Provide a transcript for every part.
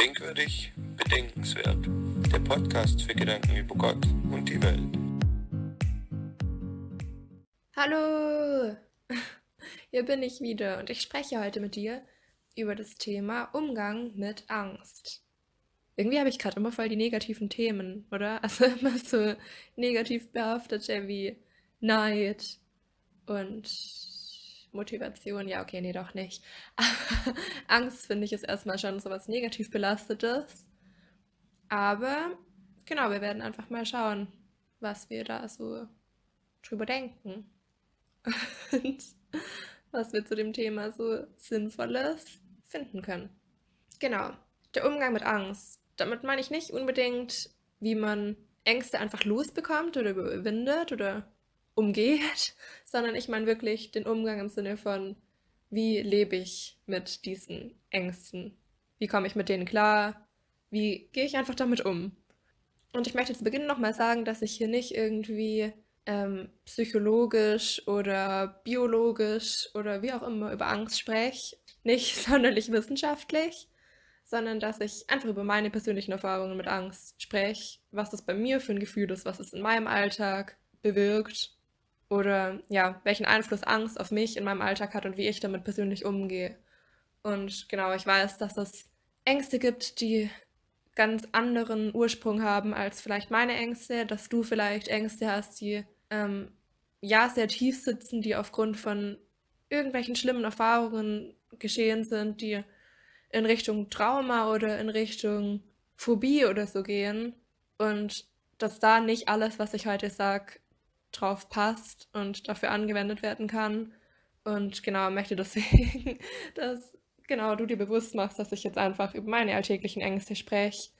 Denkwürdig, bedenkenswert. Der Podcast für Gedanken über Gott und die Welt. Hallo, hier bin ich wieder und ich spreche heute mit dir über das Thema Umgang mit Angst. Irgendwie habe ich gerade immer voll die negativen Themen, oder? Also immer so negativ behaftete wie Neid und Motivation. Ja, okay, nee, doch nicht. Angst finde ich ist erstmal schon so was negativ belastetes. Aber genau, wir werden einfach mal schauen, was wir da so drüber denken. Und was wir zu dem Thema so Sinnvolles finden können. Genau, der Umgang mit Angst. Damit meine ich nicht unbedingt, wie man Ängste einfach losbekommt oder überwindet oder umgeht, sondern ich meine wirklich den Umgang im Sinne von, wie lebe ich mit diesen Ängsten? Wie komme ich mit denen klar? Wie gehe ich einfach damit um? Und ich möchte zu Beginn nochmal sagen, dass ich hier nicht irgendwie ähm, psychologisch oder biologisch oder wie auch immer über Angst spreche. Nicht sonderlich wissenschaftlich, sondern dass ich einfach über meine persönlichen Erfahrungen mit Angst spreche, was das bei mir für ein Gefühl ist, was es in meinem Alltag bewirkt oder ja, welchen Einfluss Angst auf mich in meinem Alltag hat und wie ich damit persönlich umgehe. Und genau, ich weiß, dass es Ängste gibt, die ganz anderen Ursprung haben als vielleicht meine Ängste, dass du vielleicht Ängste hast, die ähm, ja sehr tief sitzen, die aufgrund von irgendwelchen schlimmen Erfahrungen geschehen sind, die in Richtung Trauma oder in Richtung Phobie oder so gehen. Und dass da nicht alles, was ich heute sage, drauf passt und dafür angewendet werden kann. Und genau, möchte deswegen, dass genau du dir bewusst machst, dass ich jetzt einfach über meine alltäglichen Ängste spreche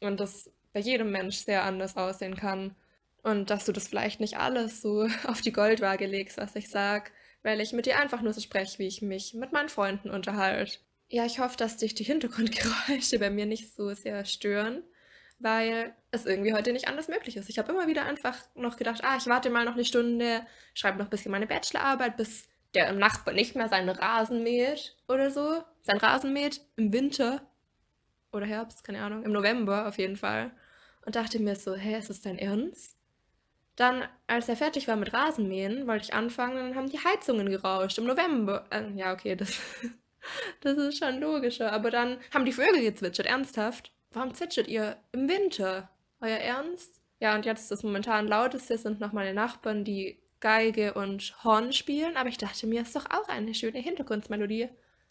und das bei jedem Mensch sehr anders aussehen kann. Und dass du das vielleicht nicht alles so auf die Goldwaage legst, was ich sage, weil ich mit dir einfach nur so spreche, wie ich mich mit meinen Freunden unterhalte. Ja, ich hoffe, dass dich die Hintergrundgeräusche bei mir nicht so sehr stören weil es irgendwie heute nicht anders möglich ist. Ich habe immer wieder einfach noch gedacht, ah, ich warte mal noch eine Stunde, schreibe noch ein bisschen meine Bachelorarbeit, bis der Nachbar nicht mehr seinen Rasen mäht oder so. Sein Rasen mäht im Winter oder Herbst, keine Ahnung, im November auf jeden Fall. Und dachte mir so, hä, ist das dein Ernst? Dann, als er fertig war mit Rasenmähen, wollte ich anfangen, dann haben die Heizungen gerauscht im November. Äh, ja, okay, das, das ist schon logischer. Aber dann haben die Vögel gezwitschert, ernsthaft. Warum zwitschert ihr im Winter? Euer Ernst? Ja, und jetzt das momentan lauteste sind noch meine Nachbarn, die Geige und Horn spielen, aber ich dachte mir, ist doch auch eine schöne Hintergrundmelodie.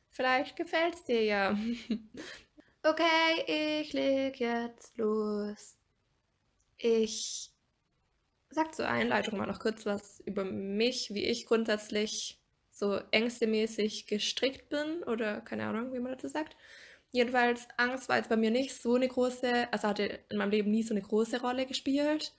Vielleicht gefällt's dir ja. okay, ich leg jetzt los. Ich sag zur Einleitung mal noch kurz was über mich, wie ich grundsätzlich so ängstemäßig gestrickt bin oder keine Ahnung, wie man dazu sagt. Jedenfalls, Angst war jetzt bei mir nicht so eine große, also hatte in meinem Leben nie so eine große Rolle gespielt,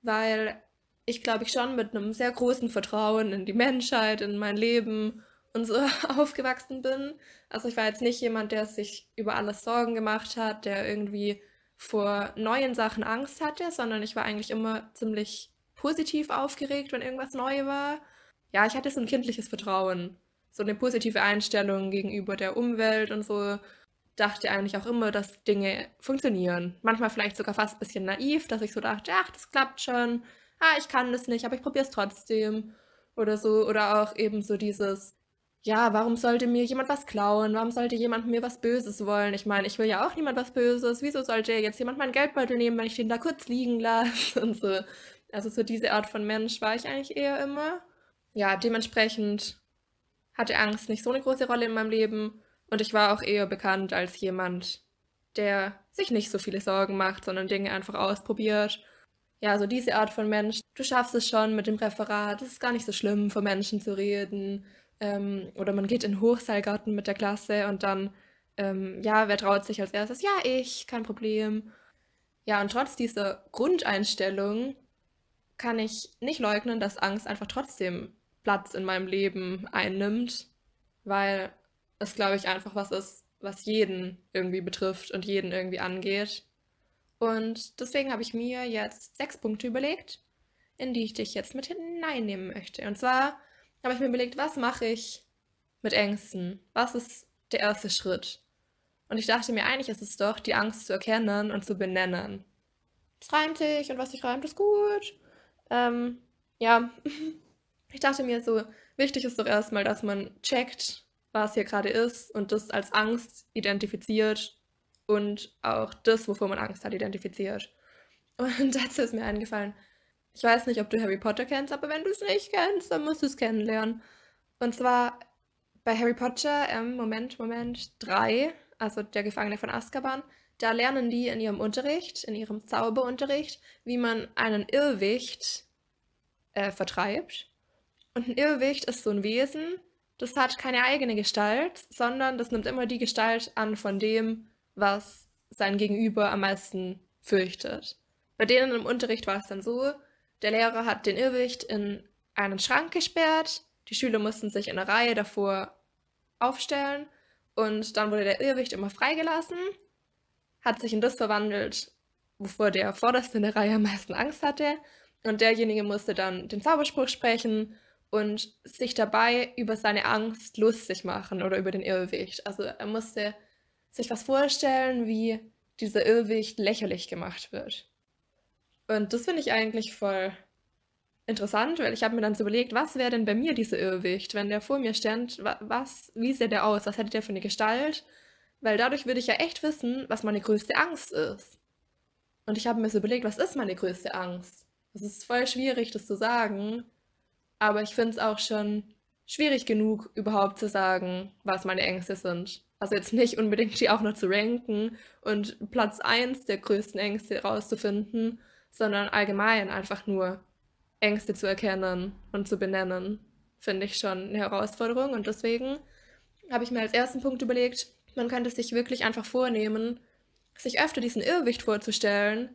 weil ich glaube ich schon mit einem sehr großen Vertrauen in die Menschheit, in mein Leben und so aufgewachsen bin. Also ich war jetzt nicht jemand, der sich über alles Sorgen gemacht hat, der irgendwie vor neuen Sachen Angst hatte, sondern ich war eigentlich immer ziemlich positiv aufgeregt, wenn irgendwas neu war. Ja, ich hatte so ein kindliches Vertrauen, so eine positive Einstellung gegenüber der Umwelt und so dachte eigentlich auch immer, dass Dinge funktionieren. Manchmal vielleicht sogar fast ein bisschen naiv, dass ich so dachte, ach, das klappt schon, ah, ich kann das nicht, aber ich probiere es trotzdem. Oder so, oder auch eben so dieses, ja, warum sollte mir jemand was klauen? Warum sollte jemand mir was Böses wollen? Ich meine, ich will ja auch niemand was Böses. Wieso sollte jetzt jemand meinen Geldbeutel nehmen, wenn ich den da kurz liegen lasse? Und so. Also so diese Art von Mensch war ich eigentlich eher immer. Ja, dementsprechend hatte Angst nicht so eine große Rolle in meinem Leben. Und ich war auch eher bekannt als jemand, der sich nicht so viele Sorgen macht, sondern Dinge einfach ausprobiert. Ja, so diese Art von Mensch. Du schaffst es schon mit dem Referat. Es ist gar nicht so schlimm, vor Menschen zu reden. Ähm, oder man geht in Hochseilgarten mit der Klasse und dann, ähm, ja, wer traut sich als erstes? Ja, ich, kein Problem. Ja, und trotz dieser Grundeinstellung kann ich nicht leugnen, dass Angst einfach trotzdem Platz in meinem Leben einnimmt, weil es, glaube ich, einfach was ist, was jeden irgendwie betrifft und jeden irgendwie angeht. Und deswegen habe ich mir jetzt sechs Punkte überlegt, in die ich dich jetzt mit hineinnehmen möchte. Und zwar habe ich mir überlegt, was mache ich mit Ängsten? Was ist der erste Schritt? Und ich dachte mir, eigentlich ist es doch, die Angst zu erkennen und zu benennen. Es reimt sich und was sich reimt, ist gut. Ähm, ja, ich dachte mir so, wichtig ist doch erstmal, dass man checkt, was hier gerade ist und das als Angst identifiziert und auch das, wovor man Angst hat, identifiziert. Und dazu ist mir eingefallen, ich weiß nicht, ob du Harry Potter kennst, aber wenn du es nicht kennst, dann musst du es kennenlernen. Und zwar bei Harry Potter, ähm, Moment, Moment, 3, also der Gefangene von Azkaban, da lernen die in ihrem Unterricht, in ihrem Zauberunterricht, wie man einen Irrwicht äh, vertreibt. Und ein Irrwicht ist so ein Wesen, das hat keine eigene Gestalt, sondern das nimmt immer die Gestalt an von dem, was sein Gegenüber am meisten fürchtet. Bei denen im Unterricht war es dann so, der Lehrer hat den Irrwicht in einen Schrank gesperrt, die Schüler mussten sich in einer Reihe davor aufstellen und dann wurde der Irrwicht immer freigelassen, hat sich in das verwandelt, wovor der Vorderste in der Reihe am meisten Angst hatte und derjenige musste dann den Zauberspruch sprechen und sich dabei über seine Angst lustig machen oder über den Irrwicht. Also er musste sich was vorstellen, wie dieser Irrwicht lächerlich gemacht wird. Und das finde ich eigentlich voll interessant, weil ich habe mir dann so überlegt, was wäre denn bei mir dieser Irrwicht, wenn der vor mir stand, was, wie sähe der aus, was hätte der für eine Gestalt? Weil dadurch würde ich ja echt wissen, was meine größte Angst ist. Und ich habe mir so überlegt, was ist meine größte Angst? Es ist voll schwierig, das zu sagen, aber ich finde es auch schon schwierig genug, überhaupt zu sagen, was meine Ängste sind. Also jetzt nicht unbedingt die auch noch zu ranken und Platz 1 der größten Ängste rauszufinden, sondern allgemein einfach nur Ängste zu erkennen und zu benennen, finde ich schon eine Herausforderung. Und deswegen habe ich mir als ersten Punkt überlegt, man könnte sich wirklich einfach vornehmen, sich öfter diesen Irrwicht vorzustellen.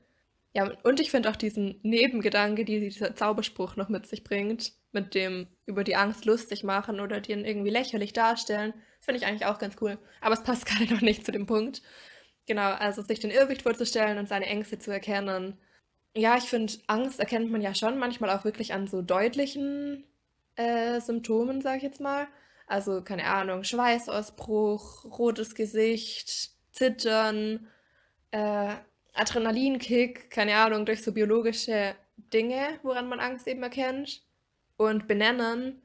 Ja, und ich finde auch diesen Nebengedanke, die dieser Zauberspruch noch mit sich bringt, mit dem über die Angst lustig machen oder den irgendwie lächerlich darstellen, finde ich eigentlich auch ganz cool. Aber es passt gerade noch nicht zu dem Punkt. Genau, also sich den Irrwicht vorzustellen und seine Ängste zu erkennen ja, ich finde, Angst erkennt man ja schon manchmal auch wirklich an so deutlichen äh, Symptomen, sage ich jetzt mal. Also, keine Ahnung, Schweißausbruch, rotes Gesicht, Zittern, äh, Adrenalinkick, keine Ahnung, durch so biologische Dinge, woran man Angst eben erkennt. Und benennen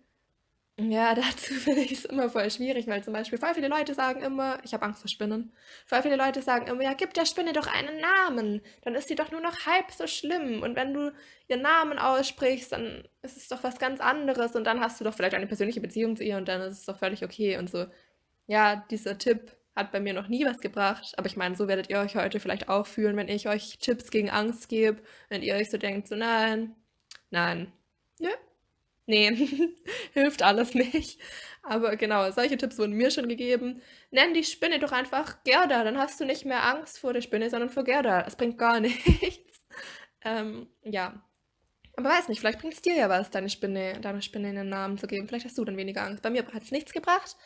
ja, dazu finde ich es immer voll schwierig, weil zum Beispiel voll viele Leute sagen immer, ich habe Angst vor Spinnen, voll viele Leute sagen immer, ja, gib der Spinne doch einen Namen, dann ist sie doch nur noch halb so schlimm. Und wenn du ihren Namen aussprichst, dann ist es doch was ganz anderes und dann hast du doch vielleicht eine persönliche Beziehung zu ihr und dann ist es doch völlig okay und so. Ja, dieser Tipp hat bei mir noch nie was gebracht, aber ich meine, so werdet ihr euch heute vielleicht auch fühlen, wenn ich euch Tipps gegen Angst gebe, wenn ihr euch so denkt, so nein, nein, nö, Nee, hilft alles nicht. Aber genau, solche Tipps wurden mir schon gegeben. Nenn die Spinne doch einfach Gerda, dann hast du nicht mehr Angst vor der Spinne, sondern vor Gerda. Es bringt gar nichts. ähm, ja. Aber weiß nicht, vielleicht bringt es dir ja was, deine Spinne, deine Spinne einen Namen zu geben. Vielleicht hast du dann weniger Angst. Bei mir hat es nichts gebracht.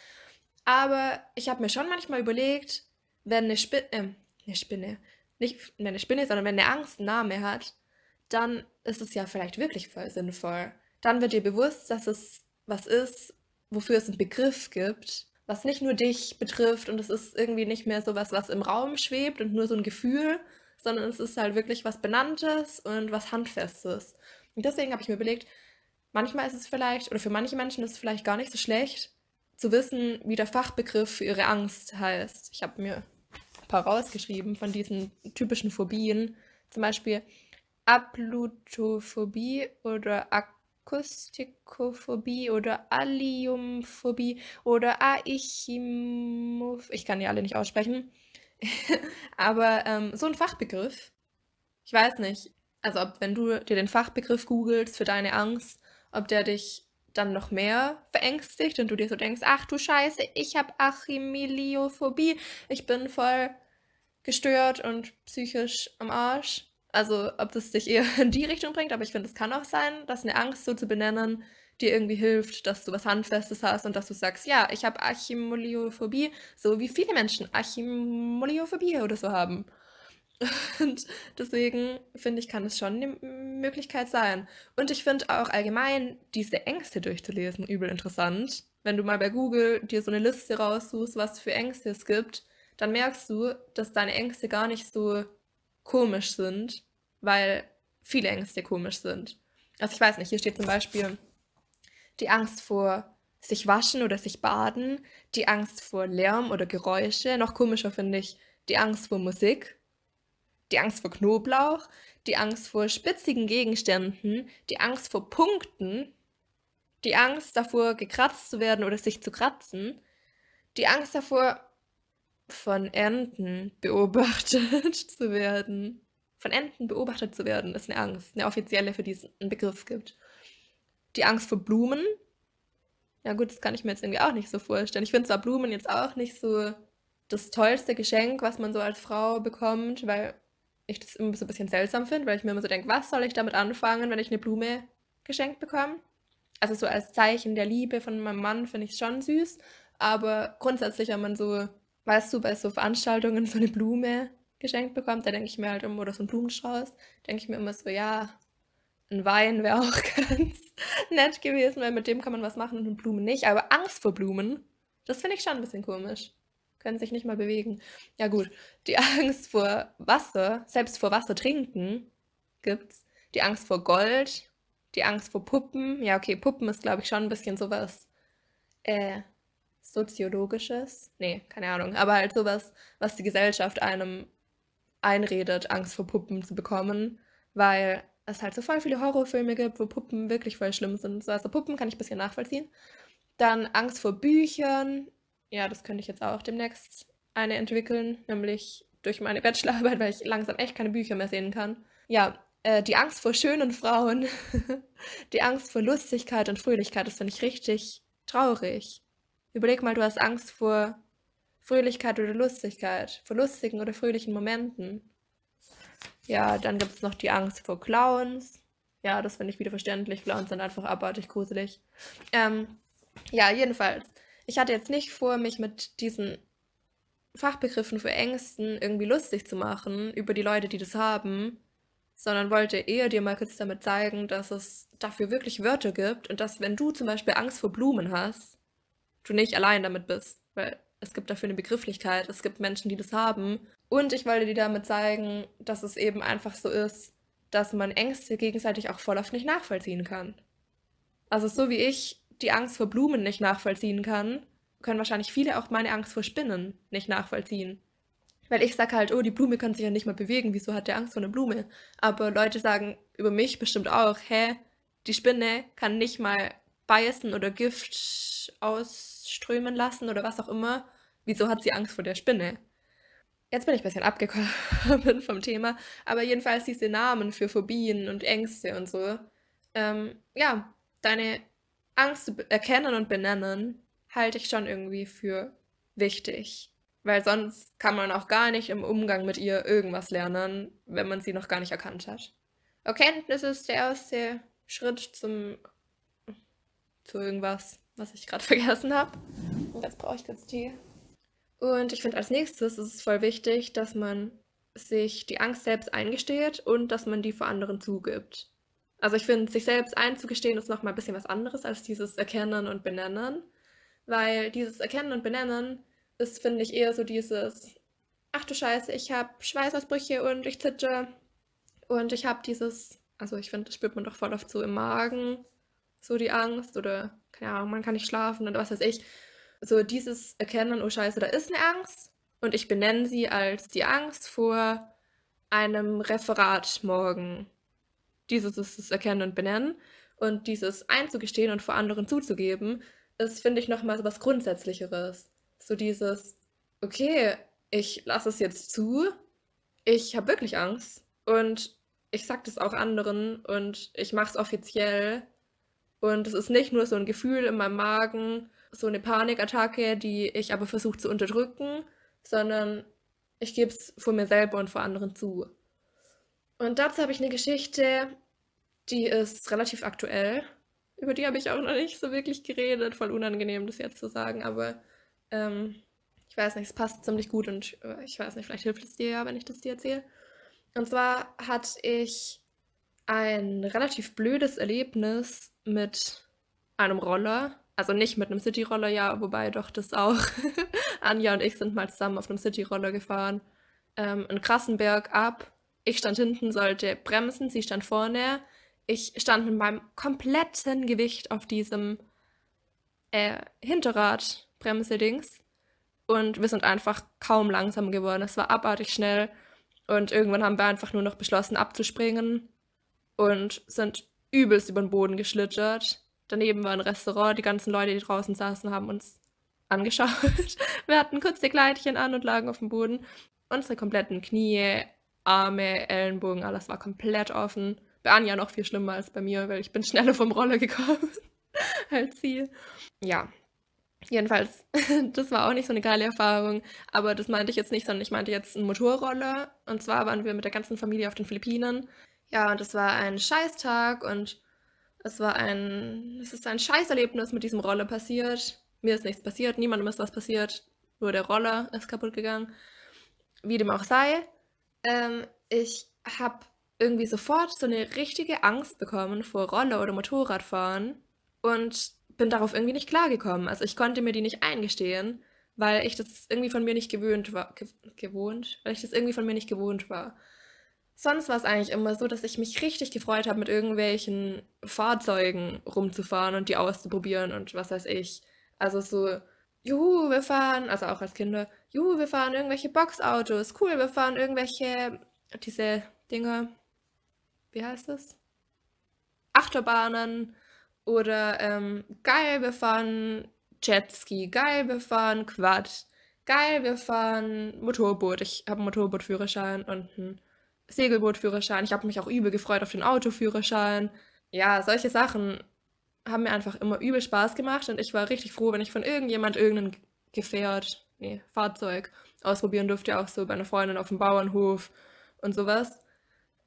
Aber ich habe mir schon manchmal überlegt, wenn eine Spinne, äh, eine Spinne, nicht wenn eine Spinne, sondern wenn eine Angst einen Namen hat, dann ist es ja vielleicht wirklich voll sinnvoll dann wird dir bewusst, dass es was ist, wofür es einen Begriff gibt, was nicht nur dich betrifft und es ist irgendwie nicht mehr so was, was im Raum schwebt und nur so ein Gefühl, sondern es ist halt wirklich was Benanntes und was Handfestes. Und deswegen habe ich mir überlegt, manchmal ist es vielleicht, oder für manche Menschen ist es vielleicht gar nicht so schlecht, zu wissen, wie der Fachbegriff für ihre Angst heißt. Ich habe mir ein paar rausgeschrieben von diesen typischen Phobien. Zum Beispiel Aplutophobie oder Ak Akustikophobie oder Alliumphobie oder Aichimophobie. Ich kann die alle nicht aussprechen. Aber ähm, so ein Fachbegriff. Ich weiß nicht. Also, ob, wenn du dir den Fachbegriff googelst für deine Angst, ob der dich dann noch mehr verängstigt und du dir so denkst, ach du Scheiße, ich habe Achimiliophobie, ich bin voll gestört und psychisch am Arsch. Also, ob das dich eher in die Richtung bringt, aber ich finde, es kann auch sein, dass eine Angst so zu benennen dir irgendwie hilft, dass du was Handfestes hast und dass du sagst, ja, ich habe Archimoliophobie, so wie viele Menschen Archimoliophobie oder so haben. Und deswegen finde ich, kann es schon eine Möglichkeit sein. Und ich finde auch allgemein diese Ängste durchzulesen übel interessant. Wenn du mal bei Google dir so eine Liste raussuchst, was für Ängste es gibt, dann merkst du, dass deine Ängste gar nicht so komisch sind, weil viele Ängste komisch sind. Also ich weiß nicht, hier steht zum Beispiel die Angst vor sich waschen oder sich baden, die Angst vor Lärm oder Geräusche. Noch komischer finde ich die Angst vor Musik, die Angst vor Knoblauch, die Angst vor spitzigen Gegenständen, die Angst vor Punkten, die Angst davor, gekratzt zu werden oder sich zu kratzen, die Angst davor, von Enten beobachtet zu werden. Von Enten beobachtet zu werden, ist eine Angst, eine offizielle, für die es einen Begriff gibt. Die Angst vor Blumen. Ja gut, das kann ich mir jetzt irgendwie auch nicht so vorstellen. Ich finde zwar Blumen jetzt auch nicht so das tollste Geschenk, was man so als Frau bekommt, weil ich das immer so ein bisschen seltsam finde, weil ich mir immer so denke, was soll ich damit anfangen, wenn ich eine Blume geschenkt bekomme? Also so als Zeichen der Liebe von meinem Mann finde ich es schon süß, aber grundsätzlich, wenn man so, weißt du, bei so Veranstaltungen so eine Blume geschenkt bekommt, da denke ich mir halt immer, oder so ein Blumenstrauß, denke ich mir immer so, ja, ein Wein wäre auch ganz nett gewesen, weil mit dem kann man was machen und mit Blumen nicht. Aber Angst vor Blumen, das finde ich schon ein bisschen komisch können sich nicht mal bewegen. Ja gut, die Angst vor Wasser, selbst vor Wasser trinken gibt's. Die Angst vor Gold, die Angst vor Puppen. Ja, okay, Puppen ist, glaube ich, schon ein bisschen sowas äh, soziologisches. Nee, keine Ahnung. Aber halt sowas, was die Gesellschaft einem einredet, Angst vor Puppen zu bekommen, weil es halt so voll viele Horrorfilme gibt, wo Puppen wirklich voll schlimm sind. Also Puppen kann ich ein bisschen nachvollziehen. Dann Angst vor Büchern, ja, das könnte ich jetzt auch demnächst eine entwickeln, nämlich durch meine Bachelorarbeit, weil ich langsam echt keine Bücher mehr sehen kann. Ja, äh, die Angst vor schönen Frauen, die Angst vor Lustigkeit und Fröhlichkeit, das finde ich richtig traurig. Überleg mal, du hast Angst vor Fröhlichkeit oder Lustigkeit, vor lustigen oder fröhlichen Momenten. Ja, dann gibt es noch die Angst vor Clowns. Ja, das finde ich wieder verständlich. Clowns sind einfach abartig gruselig. Ähm, ja, jedenfalls ich hatte jetzt nicht vor, mich mit diesen Fachbegriffen für Ängsten irgendwie lustig zu machen über die Leute, die das haben, sondern wollte eher dir mal kurz damit zeigen, dass es dafür wirklich Wörter gibt und dass, wenn du zum Beispiel Angst vor Blumen hast, du nicht allein damit bist, weil es gibt dafür eine Begrifflichkeit, es gibt Menschen, die das haben. Und ich wollte dir damit zeigen, dass es eben einfach so ist, dass man Ängste gegenseitig auch voll oft nicht nachvollziehen kann. Also so wie ich die Angst vor Blumen nicht nachvollziehen kann, können wahrscheinlich viele auch meine Angst vor Spinnen nicht nachvollziehen. Weil ich sage halt, oh, die Blume kann sich ja nicht mal bewegen, wieso hat der Angst vor einer Blume? Aber Leute sagen über mich bestimmt auch, hä, die Spinne kann nicht mal beißen oder Gift ausströmen lassen oder was auch immer. Wieso hat sie Angst vor der Spinne? Jetzt bin ich ein bisschen abgekommen vom Thema, aber jedenfalls diese Namen für Phobien und Ängste und so. Ähm, ja, deine Angst erkennen und benennen halte ich schon irgendwie für wichtig. Weil sonst kann man auch gar nicht im Umgang mit ihr irgendwas lernen, wenn man sie noch gar nicht erkannt hat. Erkenntnis ist der erste Schritt zum zu irgendwas, was ich gerade vergessen habe. Und jetzt brauche ich kurz Tee. Und ich finde als nächstes ist es voll wichtig, dass man sich die Angst selbst eingesteht und dass man die vor anderen zugibt. Also ich finde, sich selbst einzugestehen ist nochmal ein bisschen was anderes als dieses Erkennen und Benennen. Weil dieses Erkennen und Benennen ist, finde ich, eher so dieses, ach du Scheiße, ich habe Schweißausbrüche und ich zitter. Und ich habe dieses, also ich finde, das spürt man doch voll oft so im Magen, so die Angst oder, keine Ahnung, man kann nicht schlafen oder was weiß ich. So dieses Erkennen, oh Scheiße, da ist eine Angst. Und ich benenne sie als die Angst vor einem Referat morgen dieses ist das Erkennen und Benennen. Und dieses einzugestehen und vor anderen zuzugeben, ist, finde ich, nochmal so was Grundsätzlicheres. So dieses, okay, ich lasse es jetzt zu, ich habe wirklich Angst und ich sage das auch anderen und ich mache es offiziell. Und es ist nicht nur so ein Gefühl in meinem Magen, so eine Panikattacke, die ich aber versuche zu unterdrücken, sondern ich gebe es vor mir selber und vor anderen zu. Und dazu habe ich eine Geschichte, die ist relativ aktuell. Über die habe ich auch noch nicht so wirklich geredet. Voll unangenehm, das jetzt zu sagen, aber ähm, ich weiß nicht, es passt ziemlich gut und äh, ich weiß nicht, vielleicht hilft es dir ja, wenn ich das dir erzähle. Und zwar hatte ich ein relativ blödes Erlebnis mit einem Roller. Also nicht mit einem City-Roller, ja, wobei doch das auch. Anja und ich sind mal zusammen auf einem City-Roller gefahren. Ähm, krassen Berg ab. Ich stand hinten, sollte bremsen, sie stand vorne. Ich stand mit meinem kompletten Gewicht auf diesem äh, Hinterrad-Bremse-Dings. Und wir sind einfach kaum langsam geworden. Es war abartig schnell. Und irgendwann haben wir einfach nur noch beschlossen, abzuspringen. Und sind übelst über den Boden geschlittert. Daneben war ein Restaurant. Die ganzen Leute, die draußen saßen, haben uns angeschaut. Wir hatten kurze Kleidchen an und lagen auf dem Boden. Unsere kompletten Knie, Arme, Ellenbogen, alles war komplett offen. Bei Anja noch viel schlimmer als bei mir, weil ich bin schneller vom Roller gekommen als sie. Ja, jedenfalls, das war auch nicht so eine geile Erfahrung, aber das meinte ich jetzt nicht, sondern ich meinte jetzt ein Motorroller. Und zwar waren wir mit der ganzen Familie auf den Philippinen. Ja, und es war ein Scheißtag und es war ein, es ist ein Scheißerlebnis mit diesem Roller passiert. Mir ist nichts passiert, niemandem ist was passiert, nur der Roller ist kaputt gegangen. Wie dem auch sei, ähm, ich habe irgendwie sofort so eine richtige Angst bekommen vor Roller- oder Motorradfahren und bin darauf irgendwie nicht klargekommen. Also ich konnte mir die nicht eingestehen, weil ich das irgendwie von mir nicht gewöhnt war. Ge gewohnt? Weil ich das irgendwie von mir nicht gewohnt war. Sonst war es eigentlich immer so, dass ich mich richtig gefreut habe, mit irgendwelchen Fahrzeugen rumzufahren und die auszuprobieren und was weiß ich. Also so, juhu, wir fahren, also auch als Kinder, juhu, wir fahren irgendwelche Boxautos, cool, wir fahren irgendwelche, diese Dinger, wie heißt das? Achterbahnen oder ähm, geil, wir fahren Jetski, geil, wir fahren Quad, geil, wir fahren Motorboot. Ich habe einen Motorbootführerschein und einen Segelbootführerschein. Ich habe mich auch übel gefreut auf den Autoführerschein. Ja, solche Sachen haben mir einfach immer übel Spaß gemacht und ich war richtig froh, wenn ich von irgendjemand irgendein Gefährt, nee, Fahrzeug ausprobieren durfte, auch so bei einer Freundin auf dem Bauernhof und sowas.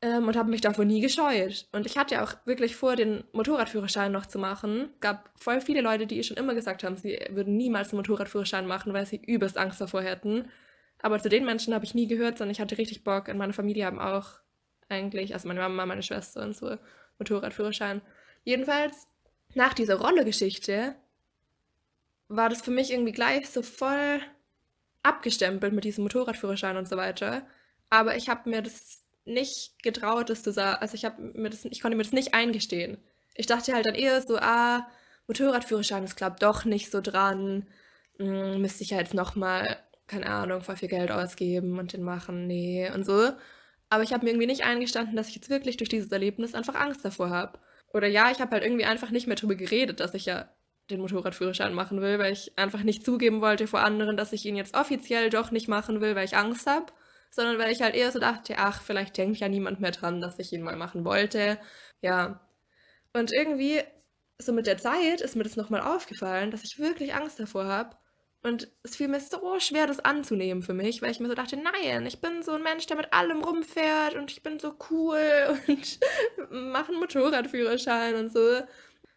Ähm, und habe mich davor nie gescheut. Und ich hatte auch wirklich vor, den Motorradführerschein noch zu machen. Gab voll viele Leute, die schon immer gesagt haben, sie würden niemals einen Motorradführerschein machen, weil sie übelst Angst davor hätten. Aber zu den Menschen habe ich nie gehört, sondern ich hatte richtig Bock. Und meine Familie haben auch eigentlich, also meine Mama, meine Schwester und so, Motorradführerschein. Jedenfalls nach dieser Rolle-Geschichte war das für mich irgendwie gleich so voll abgestempelt mit diesem Motorradführerschein und so weiter. Aber ich habe mir das nicht getraut, das zu sagen. Also ich mir das, ich konnte mir das nicht eingestehen. Ich dachte halt dann eher so, ah, Motorradführerschein ist glaube doch nicht so dran. Hm, müsste ich ja jetzt nochmal, keine Ahnung, voll viel Geld ausgeben und den machen, nee und so. Aber ich habe mir irgendwie nicht eingestanden, dass ich jetzt wirklich durch dieses Erlebnis einfach Angst davor habe. Oder ja, ich habe halt irgendwie einfach nicht mehr darüber geredet, dass ich ja den Motorradführerschein machen will, weil ich einfach nicht zugeben wollte vor anderen, dass ich ihn jetzt offiziell doch nicht machen will, weil ich Angst habe, sondern weil ich halt eher so dachte, ach, vielleicht denkt ja niemand mehr dran, dass ich ihn mal machen wollte. Ja. Und irgendwie, so mit der Zeit ist mir das nochmal aufgefallen, dass ich wirklich Angst davor habe, und es fiel mir so schwer, das anzunehmen für mich, weil ich mir so dachte, nein, ich bin so ein Mensch, der mit allem rumfährt und ich bin so cool und mache einen Motorradführerschein und so.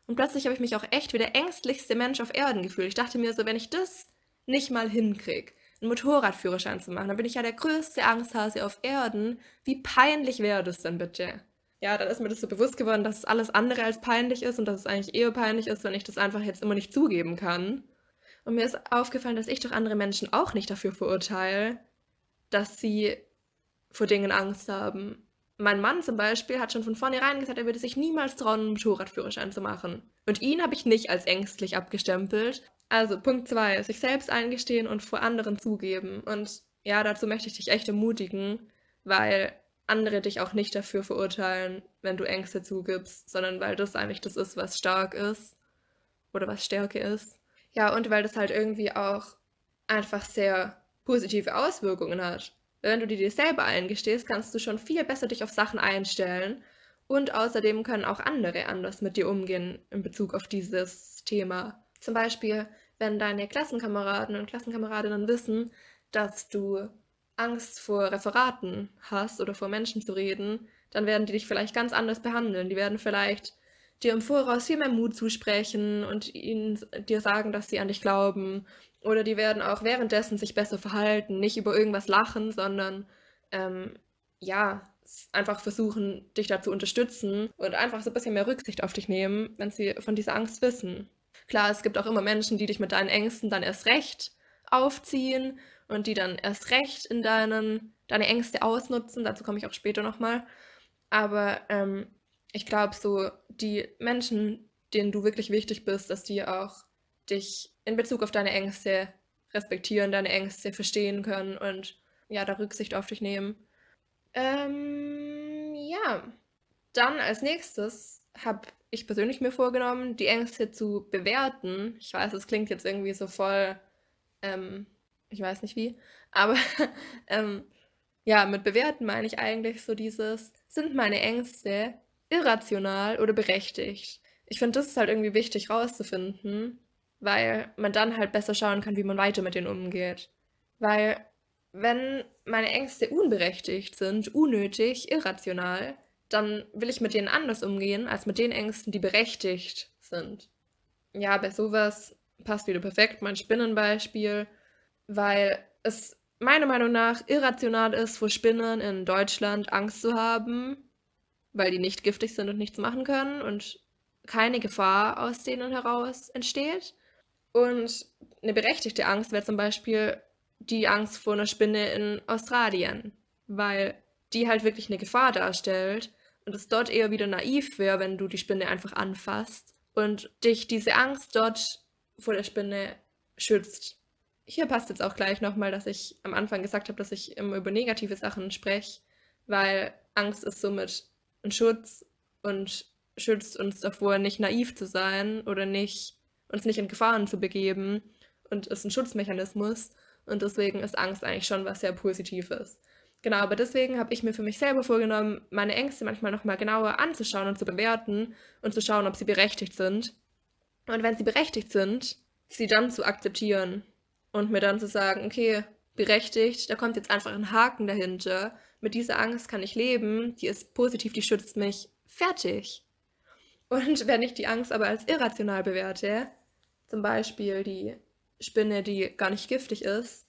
Und plötzlich habe ich mich auch echt wie der ängstlichste Mensch auf Erden gefühlt. Ich dachte mir so, wenn ich das nicht mal hinkriege, einen Motorradführerschein zu machen, dann bin ich ja der größte Angsthase auf Erden. Wie peinlich wäre das denn bitte? Ja, dann ist mir das so bewusst geworden, dass es alles andere als peinlich ist und dass es eigentlich eher peinlich ist, wenn ich das einfach jetzt immer nicht zugeben kann. Und mir ist aufgefallen, dass ich doch andere Menschen auch nicht dafür verurteile, dass sie vor Dingen Angst haben. Mein Mann zum Beispiel hat schon von vornherein gesagt, er würde sich niemals trauen, einen Motorradführerschein zu machen. Und ihn habe ich nicht als ängstlich abgestempelt. Also Punkt 2, sich selbst eingestehen und vor anderen zugeben. Und ja, dazu möchte ich dich echt ermutigen, weil andere dich auch nicht dafür verurteilen, wenn du Ängste zugibst, sondern weil das eigentlich das ist, was stark ist oder was Stärke ist. Ja, und weil das halt irgendwie auch einfach sehr positive Auswirkungen hat. Wenn du dir selber eingestehst, kannst du schon viel besser dich auf Sachen einstellen. Und außerdem können auch andere anders mit dir umgehen in Bezug auf dieses Thema. Zum Beispiel, wenn deine Klassenkameraden und Klassenkameradinnen wissen, dass du Angst vor Referaten hast oder vor Menschen zu reden, dann werden die dich vielleicht ganz anders behandeln. Die werden vielleicht dir im Voraus viel mehr Mut zusprechen und ihnen dir sagen, dass sie an dich glauben. Oder die werden auch währenddessen sich besser verhalten, nicht über irgendwas lachen, sondern ähm, ja, einfach versuchen, dich da zu unterstützen und einfach so ein bisschen mehr Rücksicht auf dich nehmen, wenn sie von dieser Angst wissen. Klar, es gibt auch immer Menschen, die dich mit deinen Ängsten dann erst recht aufziehen und die dann erst recht in deinen, deine Ängste ausnutzen. Dazu komme ich auch später nochmal. Aber ähm, ich glaube, so die Menschen, denen du wirklich wichtig bist, dass die auch dich in Bezug auf deine Ängste respektieren, deine Ängste verstehen können und ja, da Rücksicht auf dich nehmen. Ähm, ja, dann als nächstes habe ich persönlich mir vorgenommen, die Ängste zu bewerten. Ich weiß, es klingt jetzt irgendwie so voll, ähm, ich weiß nicht wie, aber ähm, ja, mit bewerten meine ich eigentlich so dieses, sind meine Ängste irrational oder berechtigt? Ich finde, das ist halt irgendwie wichtig rauszufinden, weil man dann halt besser schauen kann, wie man weiter mit denen umgeht. Weil wenn meine Ängste unberechtigt sind, unnötig, irrational, dann will ich mit denen anders umgehen, als mit den Ängsten, die berechtigt sind. Ja, bei sowas passt wieder perfekt mein Spinnenbeispiel, weil es meiner Meinung nach irrational ist, vor Spinnen in Deutschland Angst zu haben, weil die nicht giftig sind und nichts machen können und keine Gefahr aus denen heraus entsteht. Und eine berechtigte Angst wäre zum Beispiel die Angst vor einer Spinne in Australien, weil die halt wirklich eine Gefahr darstellt und es dort eher wieder naiv wäre, wenn du die Spinne einfach anfasst und dich diese Angst dort vor der Spinne schützt. Hier passt jetzt auch gleich nochmal, dass ich am Anfang gesagt habe, dass ich immer über negative Sachen spreche, weil Angst ist somit ein Schutz und schützt uns davor, nicht naiv zu sein oder nicht uns nicht in Gefahren zu begeben und ist ein Schutzmechanismus und deswegen ist Angst eigentlich schon was sehr Positives. Genau, aber deswegen habe ich mir für mich selber vorgenommen, meine Ängste manchmal nochmal genauer anzuschauen und zu bewerten und zu schauen, ob sie berechtigt sind. Und wenn sie berechtigt sind, sie dann zu akzeptieren und mir dann zu sagen, okay, berechtigt, da kommt jetzt einfach ein Haken dahinter. Mit dieser Angst kann ich leben, die ist positiv, die schützt mich. Fertig. Und wenn ich die Angst aber als irrational bewerte, zum Beispiel die Spinne, die gar nicht giftig ist,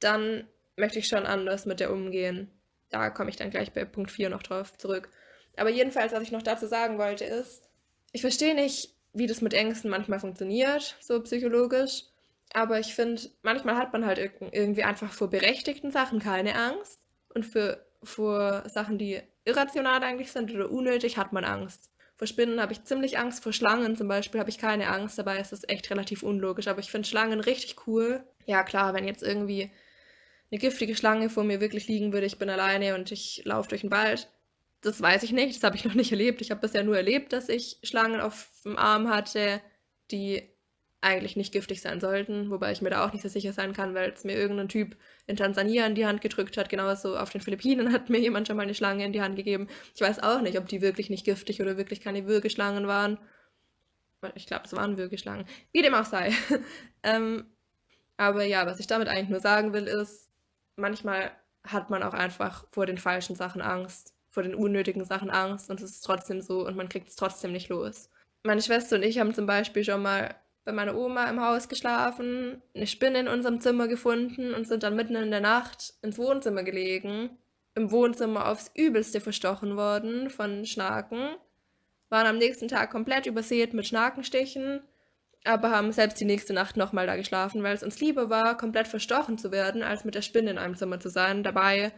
dann möchte ich schon anders mit der umgehen. Da komme ich dann gleich bei Punkt 4 noch drauf zurück. Aber jedenfalls, was ich noch dazu sagen wollte, ist, ich verstehe nicht, wie das mit Ängsten manchmal funktioniert, so psychologisch. Aber ich finde, manchmal hat man halt irgendwie einfach vor berechtigten Sachen keine Angst. Und für, vor Sachen, die irrational eigentlich sind oder unnötig, hat man Angst. Vor Spinnen habe ich ziemlich Angst, vor Schlangen zum Beispiel habe ich keine Angst, dabei ist es echt relativ unlogisch. Aber ich finde Schlangen richtig cool. Ja, klar, wenn jetzt irgendwie eine giftige Schlange vor mir wirklich liegen würde, ich bin alleine und ich laufe durch den Wald. Das weiß ich nicht, das habe ich noch nicht erlebt. Ich habe bisher nur erlebt, dass ich Schlangen auf dem Arm hatte, die eigentlich nicht giftig sein sollten, wobei ich mir da auch nicht so sicher sein kann, weil es mir irgendein Typ in Tansania in die Hand gedrückt hat, genauso auf den Philippinen hat mir jemand schon mal eine Schlange in die Hand gegeben. Ich weiß auch nicht, ob die wirklich nicht giftig oder wirklich keine Würgeschlangen waren. Ich glaube, es waren Würgeschlangen. Wie dem auch sei. ähm, aber ja, was ich damit eigentlich nur sagen will, ist, manchmal hat man auch einfach vor den falschen Sachen Angst, vor den unnötigen Sachen Angst und es ist trotzdem so und man kriegt es trotzdem nicht los. Meine Schwester und ich haben zum Beispiel schon mal bei meiner Oma im Haus geschlafen, eine Spinne in unserem Zimmer gefunden und sind dann mitten in der Nacht ins Wohnzimmer gelegen. Im Wohnzimmer aufs Übelste verstochen worden von Schnaken, waren am nächsten Tag komplett übersät mit Schnakenstichen aber haben selbst die nächste Nacht nochmal da geschlafen, weil es uns lieber war, komplett verstochen zu werden, als mit der Spinne in einem Zimmer zu sein. Dabei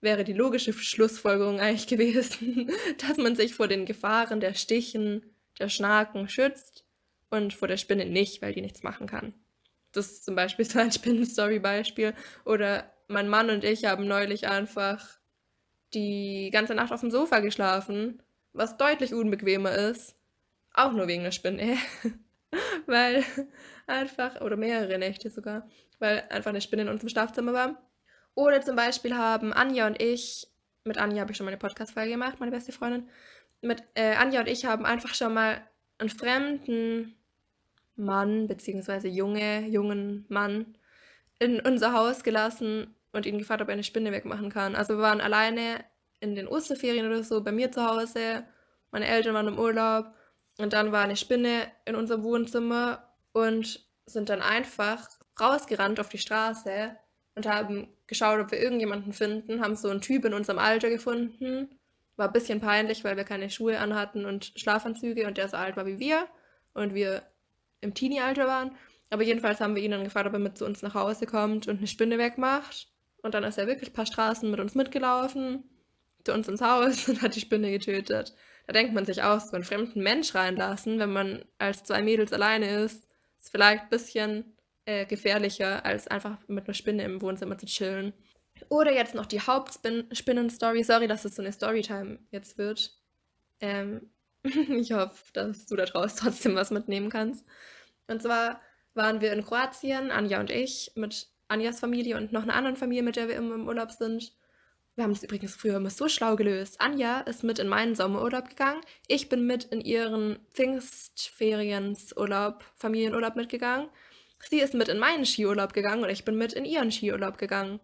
wäre die logische Schlussfolgerung eigentlich gewesen, dass man sich vor den Gefahren der Stichen, der Schnaken schützt und vor der Spinne nicht, weil die nichts machen kann. Das ist zum Beispiel so ein Spinnen-Story-Beispiel. Oder mein Mann und ich haben neulich einfach die ganze Nacht auf dem Sofa geschlafen, was deutlich unbequemer ist. Auch nur wegen der Spinne. weil einfach, oder mehrere Nächte sogar, weil einfach eine Spinne in unserem Schlafzimmer war. Oder zum Beispiel haben Anja und ich, mit Anja habe ich schon mal eine Podcast-Folge gemacht, meine beste Freundin, mit äh, Anja und ich haben einfach schon mal einen fremden Mann, beziehungsweise junge, jungen Mann, in unser Haus gelassen und ihn gefragt, ob er eine Spinne wegmachen kann. Also wir waren alleine in den Osterferien oder so bei mir zu Hause, meine Eltern waren im Urlaub und dann war eine Spinne in unserem Wohnzimmer und sind dann einfach rausgerannt auf die Straße und haben geschaut, ob wir irgendjemanden finden, haben so einen Typ in unserem Alter gefunden. War ein bisschen peinlich, weil wir keine Schuhe anhatten und Schlafanzüge und der so alt war wie wir und wir im Teenie-Alter waren. Aber jedenfalls haben wir ihn dann gefragt, ob er mit zu uns nach Hause kommt und eine Spinne wegmacht. Und dann ist er wirklich ein paar Straßen mit uns mitgelaufen, zu uns ins Haus und hat die Spinne getötet. Da denkt man sich auch, so einen fremden Mensch reinlassen, wenn man als zwei Mädels alleine ist, ist vielleicht ein bisschen äh, gefährlicher, als einfach mit einer Spinne im Wohnzimmer zu chillen. Oder jetzt noch die Hauptspinnen-Story. Sorry, dass es so eine Storytime jetzt wird. Ähm, ich hoffe, dass du da draußen trotzdem was mitnehmen kannst. Und zwar waren wir in Kroatien, Anja und ich, mit Anjas Familie und noch einer anderen Familie, mit der wir immer im Urlaub sind. Wir haben es übrigens früher immer so schlau gelöst. Anja ist mit in meinen Sommerurlaub gegangen. Ich bin mit in ihren Pfingstferiensurlaub, Familienurlaub mitgegangen. Sie ist mit in meinen Skiurlaub gegangen und ich bin mit in ihren Skiurlaub gegangen.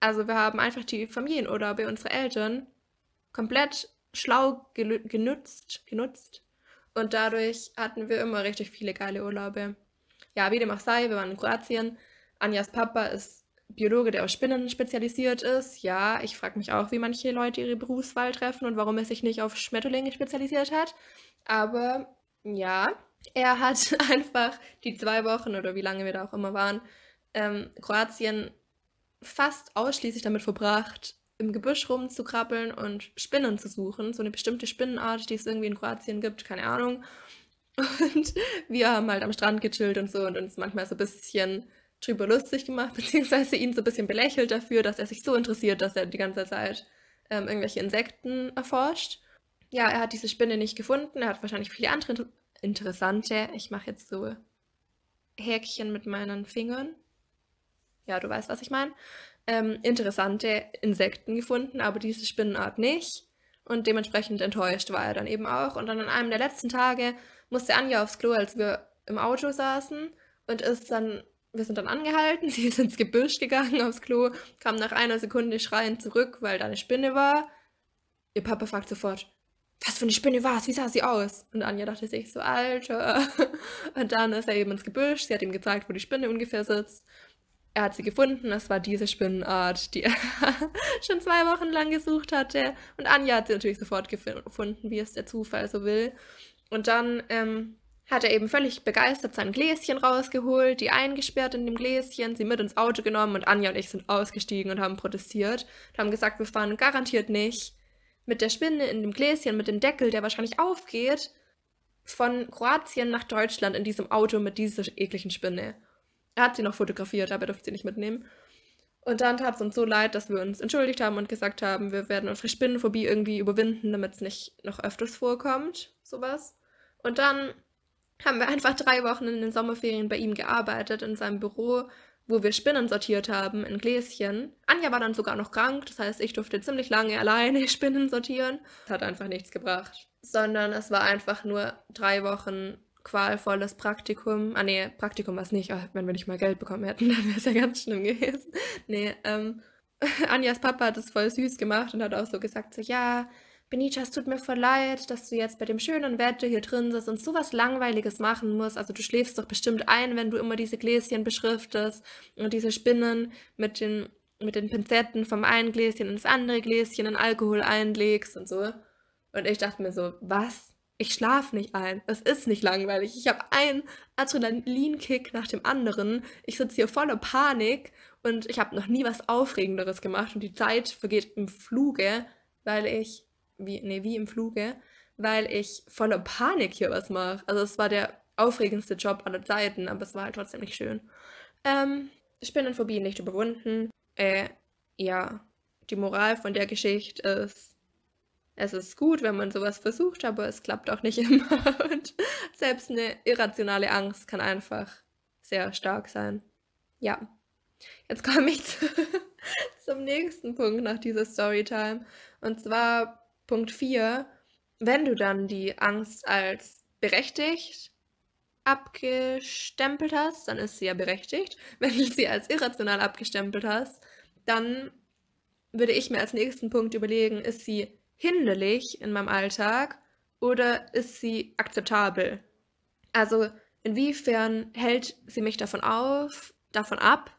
Also wir haben einfach die Familienurlaube unserer Eltern komplett schlau genutzt, genutzt. Und dadurch hatten wir immer richtig viele geile Urlaube. Ja, wie dem auch sei, wir waren in Kroatien. Anjas Papa ist Biologe, der auf Spinnen spezialisiert ist. Ja, ich frage mich auch, wie manche Leute ihre Berufswahl treffen und warum er sich nicht auf Schmetterlinge spezialisiert hat. Aber ja, er hat einfach die zwei Wochen oder wie lange wir da auch immer waren, ähm, Kroatien fast ausschließlich damit verbracht, im Gebüsch rumzukrabbeln und Spinnen zu suchen. So eine bestimmte Spinnenart, die es irgendwie in Kroatien gibt, keine Ahnung. Und wir haben halt am Strand gechillt und so und uns manchmal so ein bisschen drüber lustig gemacht, beziehungsweise ihn so ein bisschen belächelt dafür, dass er sich so interessiert, dass er die ganze Zeit ähm, irgendwelche Insekten erforscht. Ja, er hat diese Spinne nicht gefunden. Er hat wahrscheinlich viele andere interessante. Ich mache jetzt so Häkchen mit meinen Fingern. Ja, du weißt, was ich meine. Ähm, interessante Insekten gefunden, aber diese Spinnenart nicht. Und dementsprechend enttäuscht war er dann eben auch. Und dann an einem der letzten Tage musste Anja aufs Klo, als wir im Auto saßen und ist dann wir sind dann angehalten, sie ist ins Gebüsch gegangen aufs Klo, kam nach einer Sekunde schreiend zurück, weil da eine Spinne war. Ihr Papa fragt sofort, was für eine Spinne war es? Wie sah sie aus? Und Anja dachte sich so, Alter. Und dann ist er eben ins Gebüsch, sie hat ihm gezeigt, wo die Spinne ungefähr sitzt. Er hat sie gefunden, es war diese Spinnenart, die er schon zwei Wochen lang gesucht hatte. Und Anja hat sie natürlich sofort gefunden, wie es der Zufall so will. Und dann ähm, hat er eben völlig begeistert sein Gläschen rausgeholt, die eingesperrt in dem Gläschen, sie mit ins Auto genommen und Anja und ich sind ausgestiegen und haben protestiert und haben gesagt, wir fahren garantiert nicht mit der Spinne in dem Gläschen, mit dem Deckel, der wahrscheinlich aufgeht, von Kroatien nach Deutschland in diesem Auto mit dieser ekligen Spinne. Er hat sie noch fotografiert, aber er durfte sie nicht mitnehmen. Und dann tat es uns so leid, dass wir uns entschuldigt haben und gesagt haben, wir werden unsere Spinnenphobie irgendwie überwinden, damit es nicht noch öfters vorkommt, sowas. Und dann haben wir einfach drei Wochen in den Sommerferien bei ihm gearbeitet, in seinem Büro, wo wir Spinnen sortiert haben in Gläschen. Anja war dann sogar noch krank, das heißt, ich durfte ziemlich lange alleine Spinnen sortieren. Das hat einfach nichts gebracht. Sondern es war einfach nur drei Wochen qualvolles Praktikum. Ah nee, Praktikum war es nicht. Oh, wenn wir nicht mal Geld bekommen hätten, dann wäre es ja ganz schlimm gewesen. Nee, ähm, Anjas Papa hat es voll süß gemacht und hat auch so gesagt, so ja, Benita, es tut mir voll leid, dass du jetzt bei dem schönen Wetter hier drin sitzt und sowas Langweiliges machen musst. Also du schläfst doch bestimmt ein, wenn du immer diese Gläschen beschriftest und diese Spinnen mit den, mit den Pinzetten vom einen Gläschen ins andere Gläschen in Alkohol einlegst und so. Und ich dachte mir so, was? Ich schlafe nicht ein. Es ist nicht langweilig. Ich habe einen Adrenalinkick nach dem anderen. Ich sitze hier voller Panik und ich habe noch nie was Aufregenderes gemacht und die Zeit vergeht im Fluge, weil ich wie, nee, wie im Fluge, weil ich voller Panik hier was mache. Also es war der aufregendste Job aller Zeiten, aber es war halt trotzdem nicht schön. Ähm, Spinnenphobie nicht überwunden. Äh, ja, die Moral von der Geschichte ist, es ist gut, wenn man sowas versucht, aber es klappt auch nicht immer. Und selbst eine irrationale Angst kann einfach sehr stark sein. Ja. Jetzt komme ich zu, zum nächsten Punkt nach dieser Storytime. Und zwar Punkt 4, wenn du dann die Angst als berechtigt abgestempelt hast, dann ist sie ja berechtigt. Wenn du sie als irrational abgestempelt hast, dann würde ich mir als nächsten Punkt überlegen, ist sie hinderlich in meinem Alltag oder ist sie akzeptabel? Also inwiefern hält sie mich davon auf, davon ab,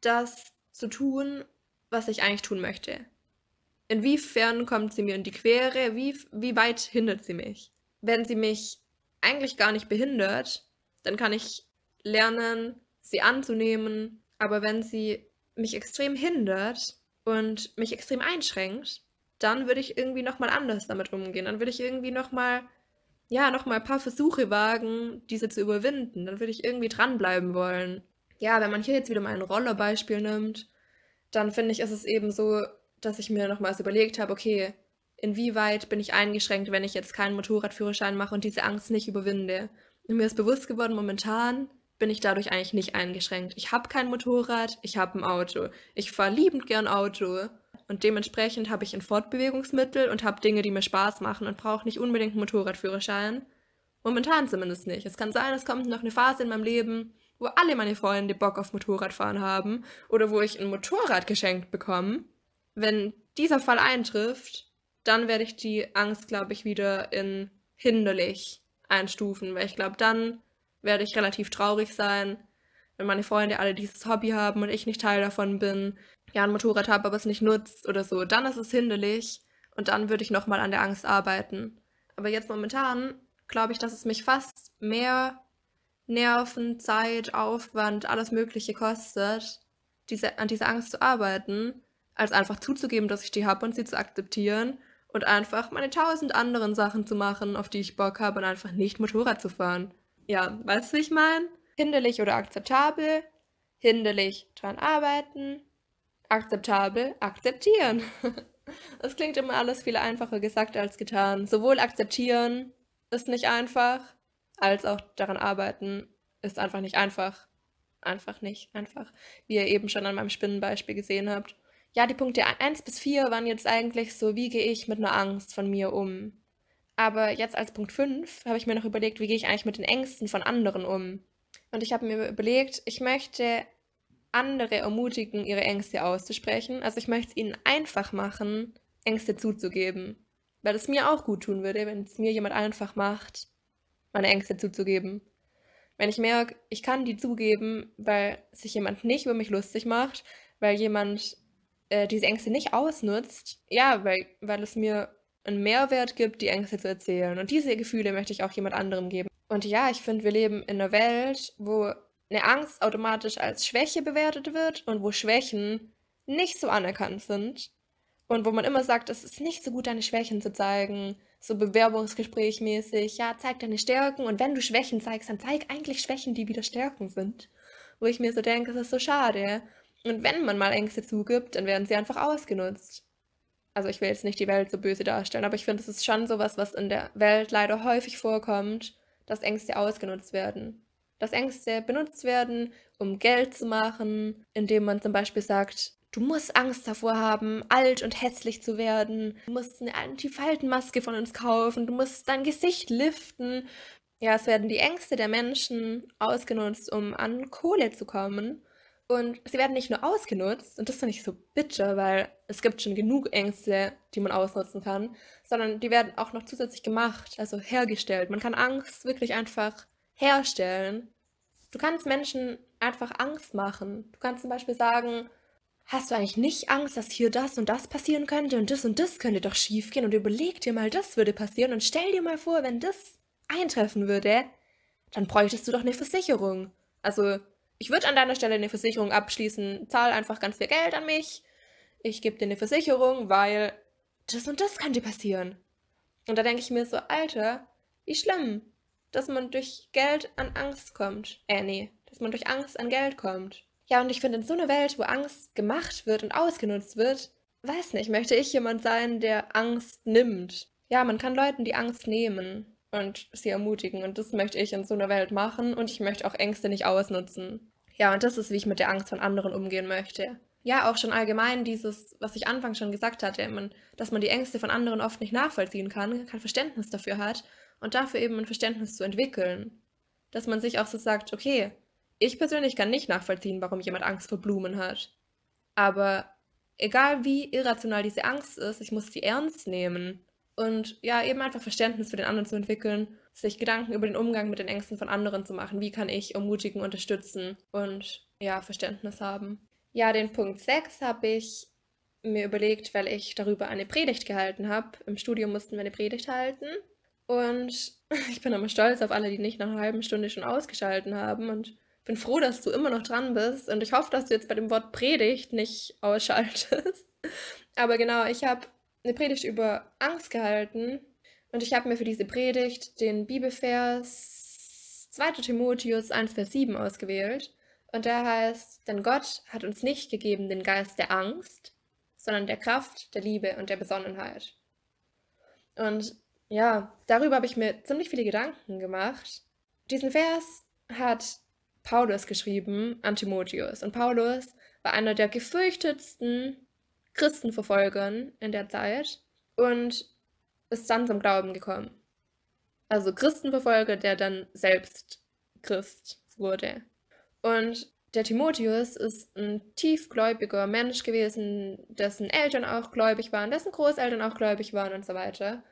das zu tun, was ich eigentlich tun möchte? Inwiefern kommt sie mir in die Quere? Wie, wie weit hindert sie mich? Wenn sie mich eigentlich gar nicht behindert, dann kann ich lernen, sie anzunehmen. Aber wenn sie mich extrem hindert und mich extrem einschränkt, dann würde ich irgendwie nochmal anders damit umgehen. Dann würde ich irgendwie nochmal, ja, nochmal ein paar Versuche wagen, diese zu überwinden. Dann würde ich irgendwie dranbleiben wollen. Ja, wenn man hier jetzt wieder mal ein Rollerbeispiel nimmt, dann finde ich, ist es eben so, dass ich mir nochmals überlegt habe, okay, inwieweit bin ich eingeschränkt, wenn ich jetzt keinen Motorradführerschein mache und diese Angst nicht überwinde. Und mir ist bewusst geworden, momentan bin ich dadurch eigentlich nicht eingeschränkt. Ich habe kein Motorrad, ich habe ein Auto. Ich fahre liebend gern Auto. Und dementsprechend habe ich ein Fortbewegungsmittel und habe Dinge, die mir Spaß machen und brauche nicht unbedingt einen Motorradführerschein. Momentan zumindest nicht. Es kann sein, es kommt noch eine Phase in meinem Leben, wo alle meine Freunde Bock auf Motorradfahren haben oder wo ich ein Motorrad geschenkt bekomme. Wenn dieser Fall eintrifft, dann werde ich die Angst, glaube ich, wieder in hinderlich einstufen, weil ich glaube, dann werde ich relativ traurig sein, wenn meine Freunde alle dieses Hobby haben und ich nicht Teil davon bin, ja, ein Motorrad habe, aber es nicht nutzt oder so. Dann ist es hinderlich und dann würde ich nochmal an der Angst arbeiten. Aber jetzt momentan glaube ich, dass es mich fast mehr Nerven, Zeit, Aufwand, alles Mögliche kostet, diese, an dieser Angst zu arbeiten, als einfach zuzugeben, dass ich die habe und sie zu akzeptieren und einfach meine tausend anderen Sachen zu machen, auf die ich Bock habe und einfach nicht Motorrad zu fahren. Ja, weißt du, wie ich meine? Hinderlich oder akzeptabel? Hinderlich dran arbeiten, akzeptabel akzeptieren. Es klingt immer alles viel einfacher gesagt als getan. Sowohl akzeptieren ist nicht einfach, als auch daran arbeiten ist einfach nicht einfach. Einfach nicht einfach. Wie ihr eben schon an meinem Spinnenbeispiel gesehen habt. Ja, die Punkte 1 bis 4 waren jetzt eigentlich so, wie gehe ich mit einer Angst von mir um? Aber jetzt als Punkt 5 habe ich mir noch überlegt, wie gehe ich eigentlich mit den Ängsten von anderen um? Und ich habe mir überlegt, ich möchte andere ermutigen, ihre Ängste auszusprechen. Also ich möchte es ihnen einfach machen, Ängste zuzugeben. Weil es mir auch gut tun würde, wenn es mir jemand einfach macht, meine Ängste zuzugeben. Wenn ich merke, ich kann die zugeben, weil sich jemand nicht über mich lustig macht, weil jemand äh, diese Ängste nicht ausnutzt, ja, weil, weil es mir einen Mehrwert gibt, die Ängste zu erzählen. Und diese Gefühle möchte ich auch jemand anderem geben. Und ja, ich finde, wir leben in einer Welt, wo eine Angst automatisch als Schwäche bewertet wird und wo Schwächen nicht so anerkannt sind. Und wo man immer sagt, es ist nicht so gut, deine Schwächen zu zeigen, so bewerbungsgesprächmäßig, ja, zeig deine Stärken und wenn du Schwächen zeigst, dann zeig eigentlich Schwächen, die wieder Stärken sind. Wo ich mir so denke, das ist so schade. Und wenn man mal Ängste zugibt, dann werden sie einfach ausgenutzt. Also ich will jetzt nicht die Welt so böse darstellen, aber ich finde, es ist schon sowas, was in der Welt leider häufig vorkommt, dass Ängste ausgenutzt werden. Dass Ängste benutzt werden, um Geld zu machen, indem man zum Beispiel sagt, du musst Angst davor haben, alt und hässlich zu werden, du musst eine Antifaltenmaske von uns kaufen, du musst dein Gesicht liften. Ja, es werden die Ängste der Menschen ausgenutzt, um an Kohle zu kommen. Und sie werden nicht nur ausgenutzt, und das finde ich so bitter, weil es gibt schon genug Ängste, die man ausnutzen kann, sondern die werden auch noch zusätzlich gemacht, also hergestellt. Man kann Angst wirklich einfach herstellen. Du kannst Menschen einfach Angst machen. Du kannst zum Beispiel sagen, hast du eigentlich nicht Angst, dass hier das und das passieren könnte und das und das könnte doch schiefgehen und überleg dir mal, das würde passieren und stell dir mal vor, wenn das eintreffen würde, dann bräuchtest du doch eine Versicherung. Also ich würde an deiner Stelle eine Versicherung abschließen, zahl einfach ganz viel Geld an mich, ich gebe dir eine Versicherung, weil das und das könnte passieren. Und da denke ich mir so, Alter, wie schlimm, dass man durch Geld an Angst kommt. Äh, nee, dass man durch Angst an Geld kommt. Ja, und ich finde, in so einer Welt, wo Angst gemacht wird und ausgenutzt wird, weiß nicht, möchte ich jemand sein, der Angst nimmt. Ja, man kann Leuten die Angst nehmen und sie ermutigen. Und das möchte ich in so einer Welt machen und ich möchte auch Ängste nicht ausnutzen. Ja, und das ist, wie ich mit der Angst von anderen umgehen möchte. Ja, auch schon allgemein dieses, was ich anfangs schon gesagt hatte, man, dass man die Ängste von anderen oft nicht nachvollziehen kann, kein Verständnis dafür hat und dafür eben ein Verständnis zu entwickeln. Dass man sich auch so sagt, okay, ich persönlich kann nicht nachvollziehen, warum jemand Angst vor Blumen hat. Aber egal wie irrational diese Angst ist, ich muss sie ernst nehmen und ja, eben einfach Verständnis für den anderen zu entwickeln, sich Gedanken über den Umgang mit den Ängsten von anderen zu machen. Wie kann ich ermutigen, unterstützen und ja, Verständnis haben. Ja, den Punkt 6 habe ich mir überlegt, weil ich darüber eine Predigt gehalten habe. Im Studium mussten wir eine Predigt halten. Und ich bin immer stolz auf alle, die nicht nach einer halben Stunde schon ausgeschalten haben und bin froh, dass du immer noch dran bist und ich hoffe, dass du jetzt bei dem Wort Predigt nicht ausschaltest. Aber genau, ich habe eine Predigt über Angst gehalten und ich habe mir für diese Predigt den Bibelvers 2. Timotheus 1, Vers 7 ausgewählt. Und der heißt, denn Gott hat uns nicht gegeben den Geist der Angst, sondern der Kraft, der Liebe und der Besonnenheit. Und ja, darüber habe ich mir ziemlich viele Gedanken gemacht. Diesen Vers hat Paulus geschrieben an Timotheus. Und Paulus war einer der gefürchtetsten Christenverfolgern in der Zeit und ist dann zum Glauben gekommen. Also Christenverfolger, der dann selbst Christ wurde. Und der Timotheus ist ein tiefgläubiger Mensch gewesen, dessen Eltern auch gläubig waren, dessen Großeltern auch gläubig waren und so weiter.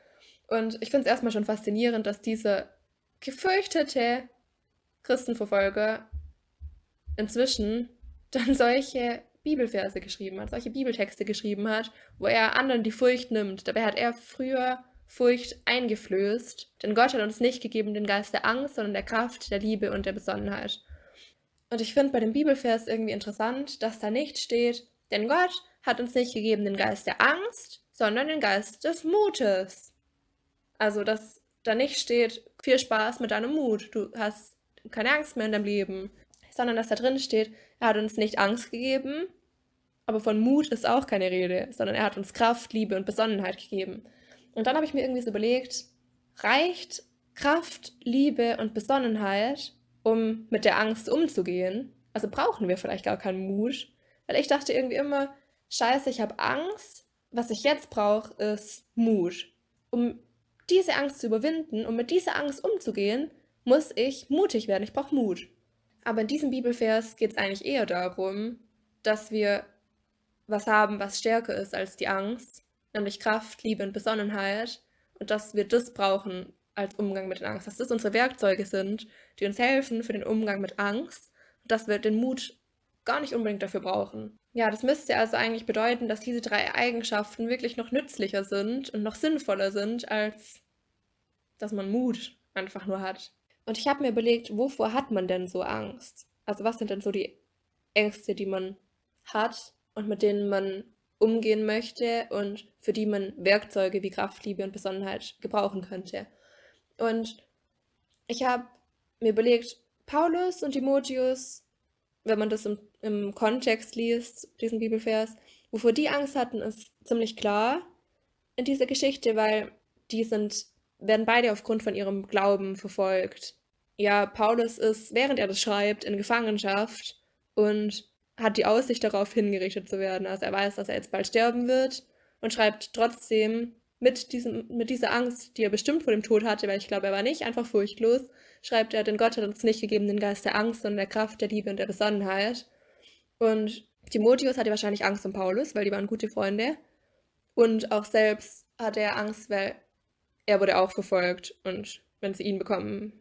Und ich finde es erstmal schon faszinierend, dass dieser gefürchtete Christenverfolger inzwischen dann solche Bibelverse geschrieben hat, solche Bibeltexte geschrieben hat, wo er anderen die Furcht nimmt. Dabei hat er früher Furcht eingeflößt, denn Gott hat uns nicht gegeben den Geist der Angst, sondern der Kraft, der Liebe und der Besonnenheit. Und ich finde bei dem Bibelvers irgendwie interessant, dass da nicht steht, denn Gott hat uns nicht gegeben den Geist der Angst, sondern den Geist des Mutes. Also, dass da nicht steht, viel Spaß mit deinem Mut, du hast keine Angst mehr in deinem Leben, sondern dass da drin steht, er hat uns nicht Angst gegeben, aber von Mut ist auch keine Rede, sondern er hat uns Kraft, Liebe und Besonnenheit gegeben. Und dann habe ich mir irgendwie so überlegt, reicht Kraft, Liebe und Besonnenheit, um mit der Angst umzugehen? Also brauchen wir vielleicht gar keinen Mut? Weil ich dachte irgendwie immer, scheiße, ich habe Angst. Was ich jetzt brauche, ist Mut. Um diese Angst zu überwinden, um mit dieser Angst umzugehen, muss ich mutig werden. Ich brauche Mut. Aber in diesem Bibelvers geht es eigentlich eher darum, dass wir was haben, was stärker ist als die Angst, nämlich Kraft, Liebe und Besonnenheit. Und dass wir das brauchen als Umgang mit der Angst. Dass das unsere Werkzeuge sind, die uns helfen für den Umgang mit Angst. Und dass wir den Mut gar nicht unbedingt dafür brauchen. Ja, das müsste also eigentlich bedeuten, dass diese drei Eigenschaften wirklich noch nützlicher sind und noch sinnvoller sind, als dass man Mut einfach nur hat. Und ich habe mir überlegt, wovor hat man denn so Angst? Also was sind denn so die Ängste, die man hat und mit denen man umgehen möchte und für die man Werkzeuge wie Kraft, Liebe und Besonnenheit gebrauchen könnte. Und ich habe mir überlegt, Paulus und Timotheus, wenn man das im, im Kontext liest, diesen Bibelvers, wovor die Angst hatten, ist ziemlich klar in dieser Geschichte, weil die sind werden beide aufgrund von ihrem Glauben verfolgt. Ja, Paulus ist, während er das schreibt, in Gefangenschaft und hat die Aussicht darauf hingerichtet zu werden. Also er weiß, dass er jetzt bald sterben wird und schreibt trotzdem mit, diesem, mit dieser Angst, die er bestimmt vor dem Tod hatte, weil ich glaube, er war nicht einfach furchtlos, schreibt er, denn Gott hat uns nicht gegeben den Geist der Angst, sondern der Kraft, der Liebe und der Besonnenheit. Und Timotheus hatte wahrscheinlich Angst um Paulus, weil die waren gute Freunde. Und auch selbst hatte er Angst, weil er wurde auch verfolgt und wenn sie ihn bekommen,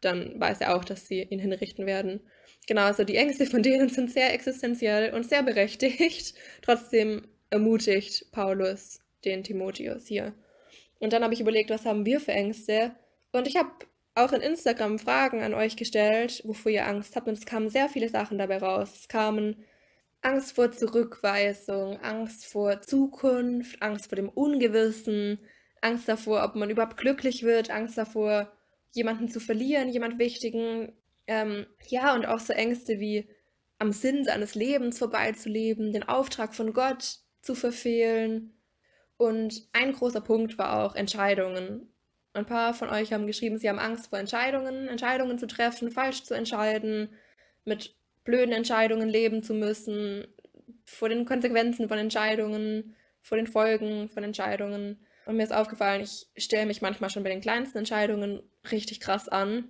dann weiß er auch, dass sie ihn hinrichten werden. Genau, also die Ängste von denen sind sehr existenziell und sehr berechtigt. Trotzdem ermutigt Paulus den Timotheus hier. Und dann habe ich überlegt, was haben wir für Ängste? Und ich habe auch in Instagram Fragen an euch gestellt, wovor ihr Angst habt. Und es kamen sehr viele Sachen dabei raus. Es kamen Angst vor Zurückweisung, Angst vor Zukunft, Angst vor dem Ungewissen, Angst davor, ob man überhaupt glücklich wird, Angst davor, jemanden zu verlieren, jemand Wichtigen. Ähm, ja, und auch so Ängste wie am Sinn seines Lebens vorbeizuleben, den Auftrag von Gott zu verfehlen. Und ein großer Punkt war auch Entscheidungen. Ein paar von euch haben geschrieben, sie haben Angst vor Entscheidungen, Entscheidungen zu treffen, falsch zu entscheiden, mit blöden Entscheidungen leben zu müssen, vor den Konsequenzen von Entscheidungen, vor den Folgen von Entscheidungen. Und mir ist aufgefallen, ich stelle mich manchmal schon bei den kleinsten Entscheidungen richtig krass an.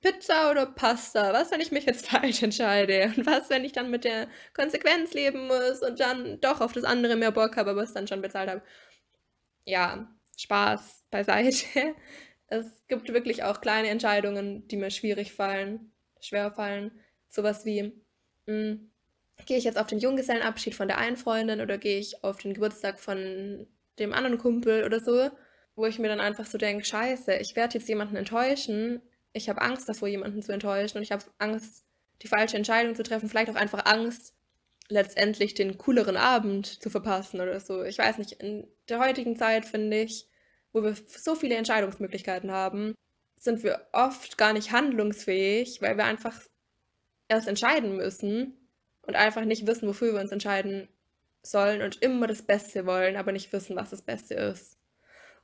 Pizza oder Pasta? Was, wenn ich mich jetzt falsch entscheide? Und was, wenn ich dann mit der Konsequenz leben muss und dann doch auf das andere mehr Bock habe, aber es dann schon bezahlt habe? Ja, Spaß beiseite. Es gibt wirklich auch kleine Entscheidungen, die mir schwierig fallen, schwer fallen. Sowas wie, hm, gehe ich jetzt auf den Junggesellenabschied von der einen Freundin oder gehe ich auf den Geburtstag von dem anderen Kumpel oder so, wo ich mir dann einfach so denke, scheiße, ich werde jetzt jemanden enttäuschen. Ich habe Angst davor, jemanden zu enttäuschen und ich habe Angst, die falsche Entscheidung zu treffen, vielleicht auch einfach Angst, letztendlich den cooleren Abend zu verpassen oder so. Ich weiß nicht, in der heutigen Zeit finde ich, wo wir so viele Entscheidungsmöglichkeiten haben, sind wir oft gar nicht handlungsfähig, weil wir einfach erst entscheiden müssen und einfach nicht wissen, wofür wir uns entscheiden sollen und immer das Beste wollen, aber nicht wissen, was das Beste ist.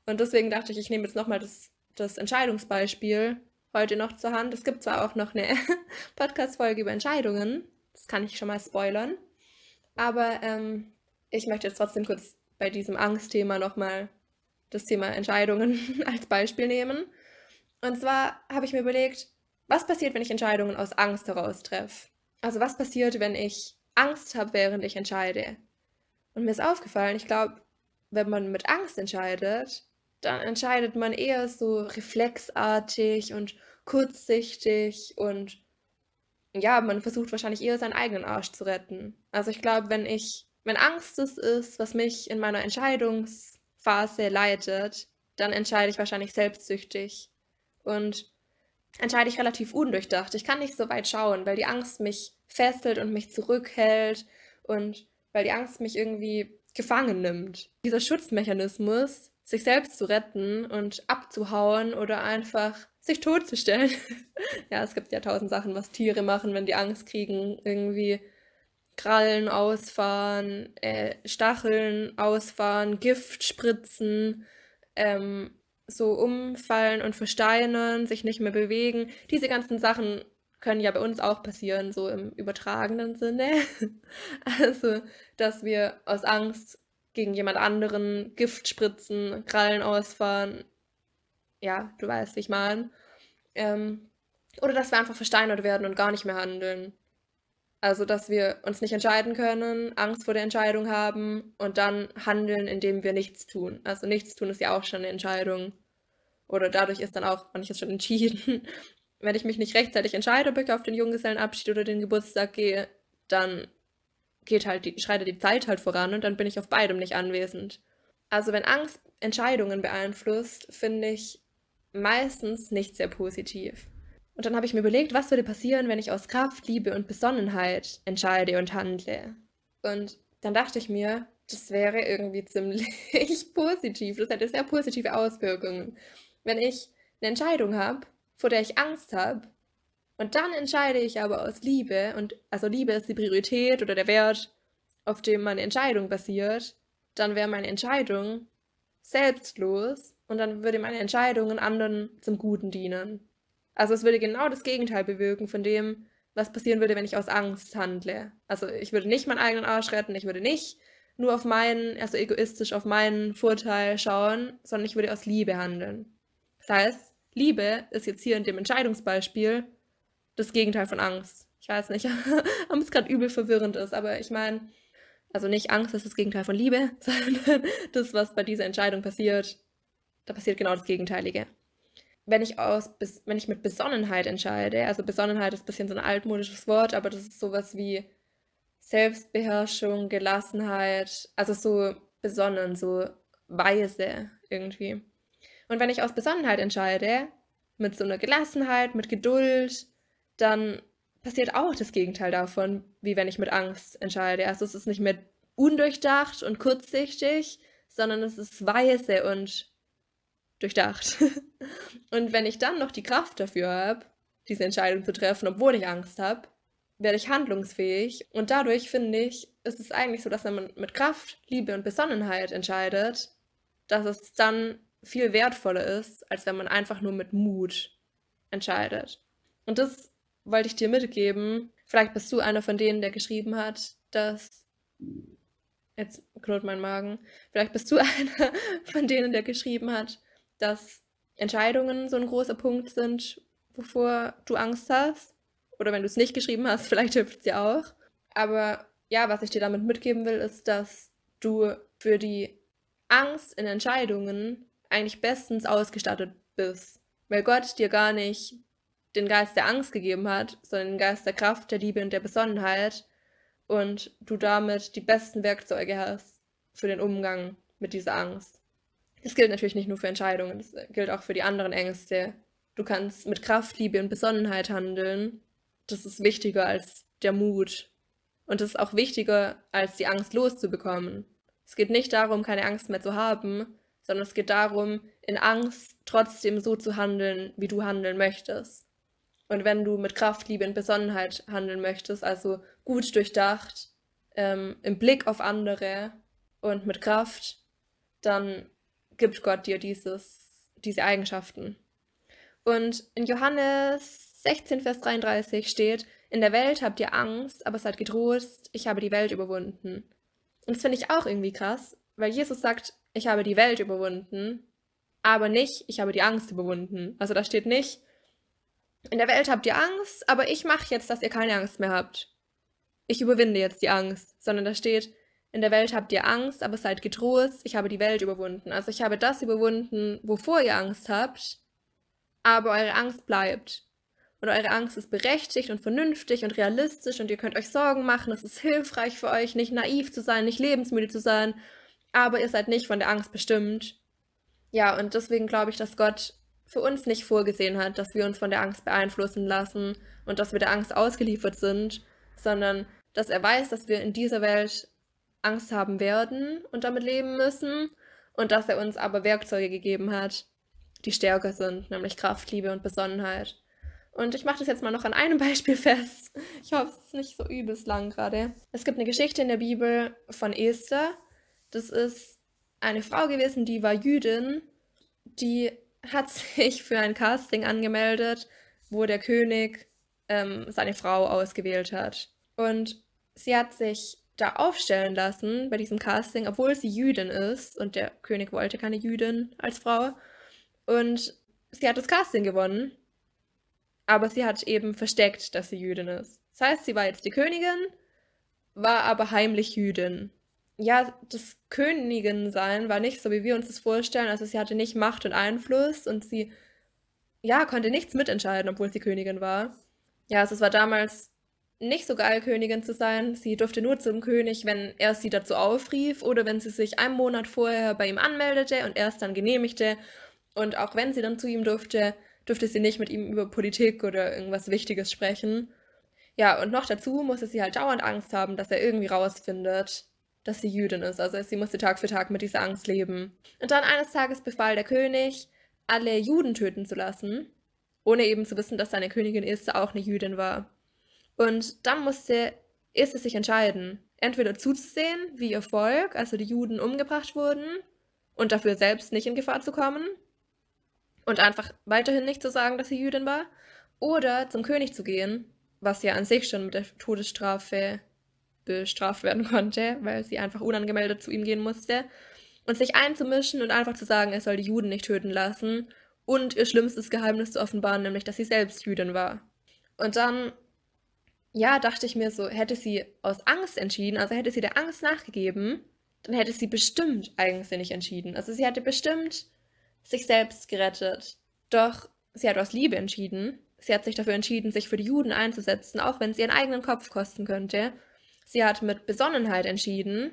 Und deswegen dachte ich, ich nehme jetzt nochmal das, das Entscheidungsbeispiel heute noch zur Hand. Es gibt zwar auch noch eine Podcast-Folge über Entscheidungen, das kann ich schon mal spoilern, aber ähm, ich möchte jetzt trotzdem kurz bei diesem Angstthema nochmal das Thema Entscheidungen als Beispiel nehmen. Und zwar habe ich mir überlegt, was passiert, wenn ich Entscheidungen aus Angst heraus treffe? Also was passiert, wenn ich Angst habe, während ich entscheide? Und mir ist aufgefallen, ich glaube, wenn man mit Angst entscheidet, dann entscheidet man eher so reflexartig und kurzsichtig und ja, man versucht wahrscheinlich eher seinen eigenen Arsch zu retten. Also ich glaube, wenn ich, wenn Angst es ist, was mich in meiner Entscheidungsphase leitet, dann entscheide ich wahrscheinlich selbstsüchtig und entscheide ich relativ undurchdacht. Ich kann nicht so weit schauen, weil die Angst mich fesselt und mich zurückhält und weil die Angst mich irgendwie gefangen nimmt. Dieser Schutzmechanismus, sich selbst zu retten und abzuhauen oder einfach sich totzustellen. ja, es gibt ja tausend Sachen, was Tiere machen, wenn die Angst kriegen. Irgendwie Krallen ausfahren, äh, Stacheln ausfahren, Gift spritzen, ähm, so umfallen und versteinern, sich nicht mehr bewegen. Diese ganzen Sachen können ja bei uns auch passieren, so im übertragenen Sinne. also, dass wir aus Angst gegen jemand anderen Gift spritzen, Krallen ausfahren. Ja, du weißt, wie ich meine. Ähm, oder dass wir einfach versteinert werden und gar nicht mehr handeln. Also, dass wir uns nicht entscheiden können, Angst vor der Entscheidung haben und dann handeln, indem wir nichts tun. Also, nichts tun ist ja auch schon eine Entscheidung. Oder dadurch ist dann auch, man ich jetzt schon entschieden, wenn ich mich nicht rechtzeitig entscheide, ob ich auf den Junggesellenabschied oder den Geburtstag gehe, dann geht halt die, schreitet die Zeit halt voran und dann bin ich auf beidem nicht anwesend. Also wenn Angst Entscheidungen beeinflusst, finde ich meistens nicht sehr positiv. Und dann habe ich mir überlegt, was würde passieren, wenn ich aus Kraft, Liebe und Besonnenheit entscheide und handle. Und dann dachte ich mir, das wäre irgendwie ziemlich positiv. Das hätte sehr positive Auswirkungen. Wenn ich eine Entscheidung habe vor der ich Angst habe. Und dann entscheide ich aber aus Liebe, und also Liebe ist die Priorität oder der Wert, auf dem meine Entscheidung basiert, dann wäre meine Entscheidung selbstlos und dann würde meine Entscheidung anderen zum Guten dienen. Also es würde genau das Gegenteil bewirken von dem, was passieren würde, wenn ich aus Angst handle. Also ich würde nicht meinen eigenen Arsch retten, ich würde nicht nur auf meinen, also egoistisch auf meinen Vorteil schauen, sondern ich würde aus Liebe handeln. Das heißt, Liebe ist jetzt hier in dem Entscheidungsbeispiel das Gegenteil von Angst. Ich weiß nicht, ob es gerade übel verwirrend ist, aber ich meine, also nicht Angst ist das Gegenteil von Liebe, sondern das, was bei dieser Entscheidung passiert, da passiert genau das Gegenteilige. Wenn ich, aus, wenn ich mit Besonnenheit entscheide, also Besonnenheit ist ein bisschen so ein altmodisches Wort, aber das ist sowas wie Selbstbeherrschung, Gelassenheit, also so besonnen, so weise irgendwie. Und wenn ich aus Besonnenheit entscheide, mit so einer Gelassenheit, mit Geduld, dann passiert auch das Gegenteil davon, wie wenn ich mit Angst entscheide. Also es ist nicht mehr undurchdacht und kurzsichtig, sondern es ist weise und durchdacht. und wenn ich dann noch die Kraft dafür habe, diese Entscheidung zu treffen, obwohl ich Angst habe, werde ich handlungsfähig. Und dadurch finde ich, ist es eigentlich so, dass wenn man mit Kraft, Liebe und Besonnenheit entscheidet, dass es dann viel wertvoller ist, als wenn man einfach nur mit Mut entscheidet. Und das wollte ich dir mitgeben. Vielleicht bist du einer von denen, der geschrieben hat, dass. Jetzt knurrt mein Magen. Vielleicht bist du einer von denen, der geschrieben hat, dass Entscheidungen so ein großer Punkt sind, wovor du Angst hast. Oder wenn du es nicht geschrieben hast, vielleicht hilft es dir auch. Aber ja, was ich dir damit mitgeben will, ist, dass du für die Angst in Entscheidungen eigentlich bestens ausgestattet bist. Weil Gott dir gar nicht den Geist der Angst gegeben hat, sondern den Geist der Kraft, der Liebe und der Besonnenheit und du damit die besten Werkzeuge hast für den Umgang mit dieser Angst. Das gilt natürlich nicht nur für Entscheidungen, das gilt auch für die anderen Ängste. Du kannst mit Kraft, Liebe und Besonnenheit handeln das ist wichtiger als der Mut. Und das ist auch wichtiger, als die Angst loszubekommen. Es geht nicht darum, keine Angst mehr zu haben, sondern es geht darum, in Angst trotzdem so zu handeln, wie du handeln möchtest. Und wenn du mit Kraft, Liebe und Besonnenheit handeln möchtest, also gut durchdacht, ähm, im Blick auf andere und mit Kraft, dann gibt Gott dir dieses, diese Eigenschaften. Und in Johannes 16, Vers 33 steht, in der Welt habt ihr Angst, aber seid getrost, ich habe die Welt überwunden. Und das finde ich auch irgendwie krass, weil Jesus sagt, ich habe die Welt überwunden, aber nicht, ich habe die Angst überwunden. Also da steht nicht, in der Welt habt ihr Angst, aber ich mache jetzt, dass ihr keine Angst mehr habt. Ich überwinde jetzt die Angst, sondern da steht, in der Welt habt ihr Angst, aber seid getrost, ich habe die Welt überwunden. Also ich habe das überwunden, wovor ihr Angst habt, aber eure Angst bleibt. Und eure Angst ist berechtigt und vernünftig und realistisch und ihr könnt euch Sorgen machen, es ist hilfreich für euch, nicht naiv zu sein, nicht lebensmüde zu sein, aber ihr seid nicht von der Angst bestimmt. Ja, und deswegen glaube ich, dass Gott für uns nicht vorgesehen hat, dass wir uns von der Angst beeinflussen lassen und dass wir der Angst ausgeliefert sind, sondern dass er weiß, dass wir in dieser Welt Angst haben werden und damit leben müssen und dass er uns aber Werkzeuge gegeben hat, die stärker sind, nämlich Kraft, Liebe und Besonnenheit. Und ich mache das jetzt mal noch an einem Beispiel fest. Ich hoffe, es ist nicht so übelst lang gerade. Es gibt eine Geschichte in der Bibel von Esther. Das ist eine Frau gewesen, die war Jüdin. Die hat sich für ein Casting angemeldet, wo der König ähm, seine Frau ausgewählt hat. Und sie hat sich da aufstellen lassen bei diesem Casting, obwohl sie Jüdin ist und der König wollte keine Jüdin als Frau. Und sie hat das Casting gewonnen, aber sie hat eben versteckt, dass sie Jüdin ist. Das heißt, sie war jetzt die Königin, war aber heimlich Jüdin. Ja, das Königin sein war nicht so, wie wir uns das vorstellen. Also sie hatte nicht Macht und Einfluss und sie, ja, konnte nichts mitentscheiden, obwohl sie Königin war. Ja, also es war damals nicht so geil, Königin zu sein. Sie durfte nur zum König, wenn er sie dazu aufrief oder wenn sie sich einen Monat vorher bei ihm anmeldete und er es dann genehmigte. Und auch wenn sie dann zu ihm durfte, durfte sie nicht mit ihm über Politik oder irgendwas Wichtiges sprechen. Ja, und noch dazu musste sie halt dauernd Angst haben, dass er irgendwie rausfindet, dass sie Jüdin ist. Also sie musste Tag für Tag mit dieser Angst leben. Und dann eines Tages befahl der König, alle Juden töten zu lassen, ohne eben zu wissen, dass seine Königin Esther auch eine Jüdin war. Und dann musste Esther sich entscheiden, entweder zuzusehen, wie ihr Volk, also die Juden, umgebracht wurden und dafür selbst nicht in Gefahr zu kommen und einfach weiterhin nicht zu sagen, dass sie Jüdin war, oder zum König zu gehen, was ja an sich schon mit der Todesstrafe bestraft werden konnte, weil sie einfach unangemeldet zu ihm gehen musste, und sich einzumischen und einfach zu sagen, er soll die Juden nicht töten lassen und ihr schlimmstes Geheimnis zu offenbaren, nämlich dass sie selbst Jüdin war. Und dann ja, dachte ich mir so, hätte sie aus Angst entschieden, also hätte sie der Angst nachgegeben, dann hätte sie bestimmt eigensinnig entschieden. Also sie hätte bestimmt sich selbst gerettet. Doch sie hat aus Liebe entschieden. Sie hat sich dafür entschieden, sich für die Juden einzusetzen, auch wenn es ihren eigenen Kopf kosten könnte. Sie hat mit Besonnenheit entschieden.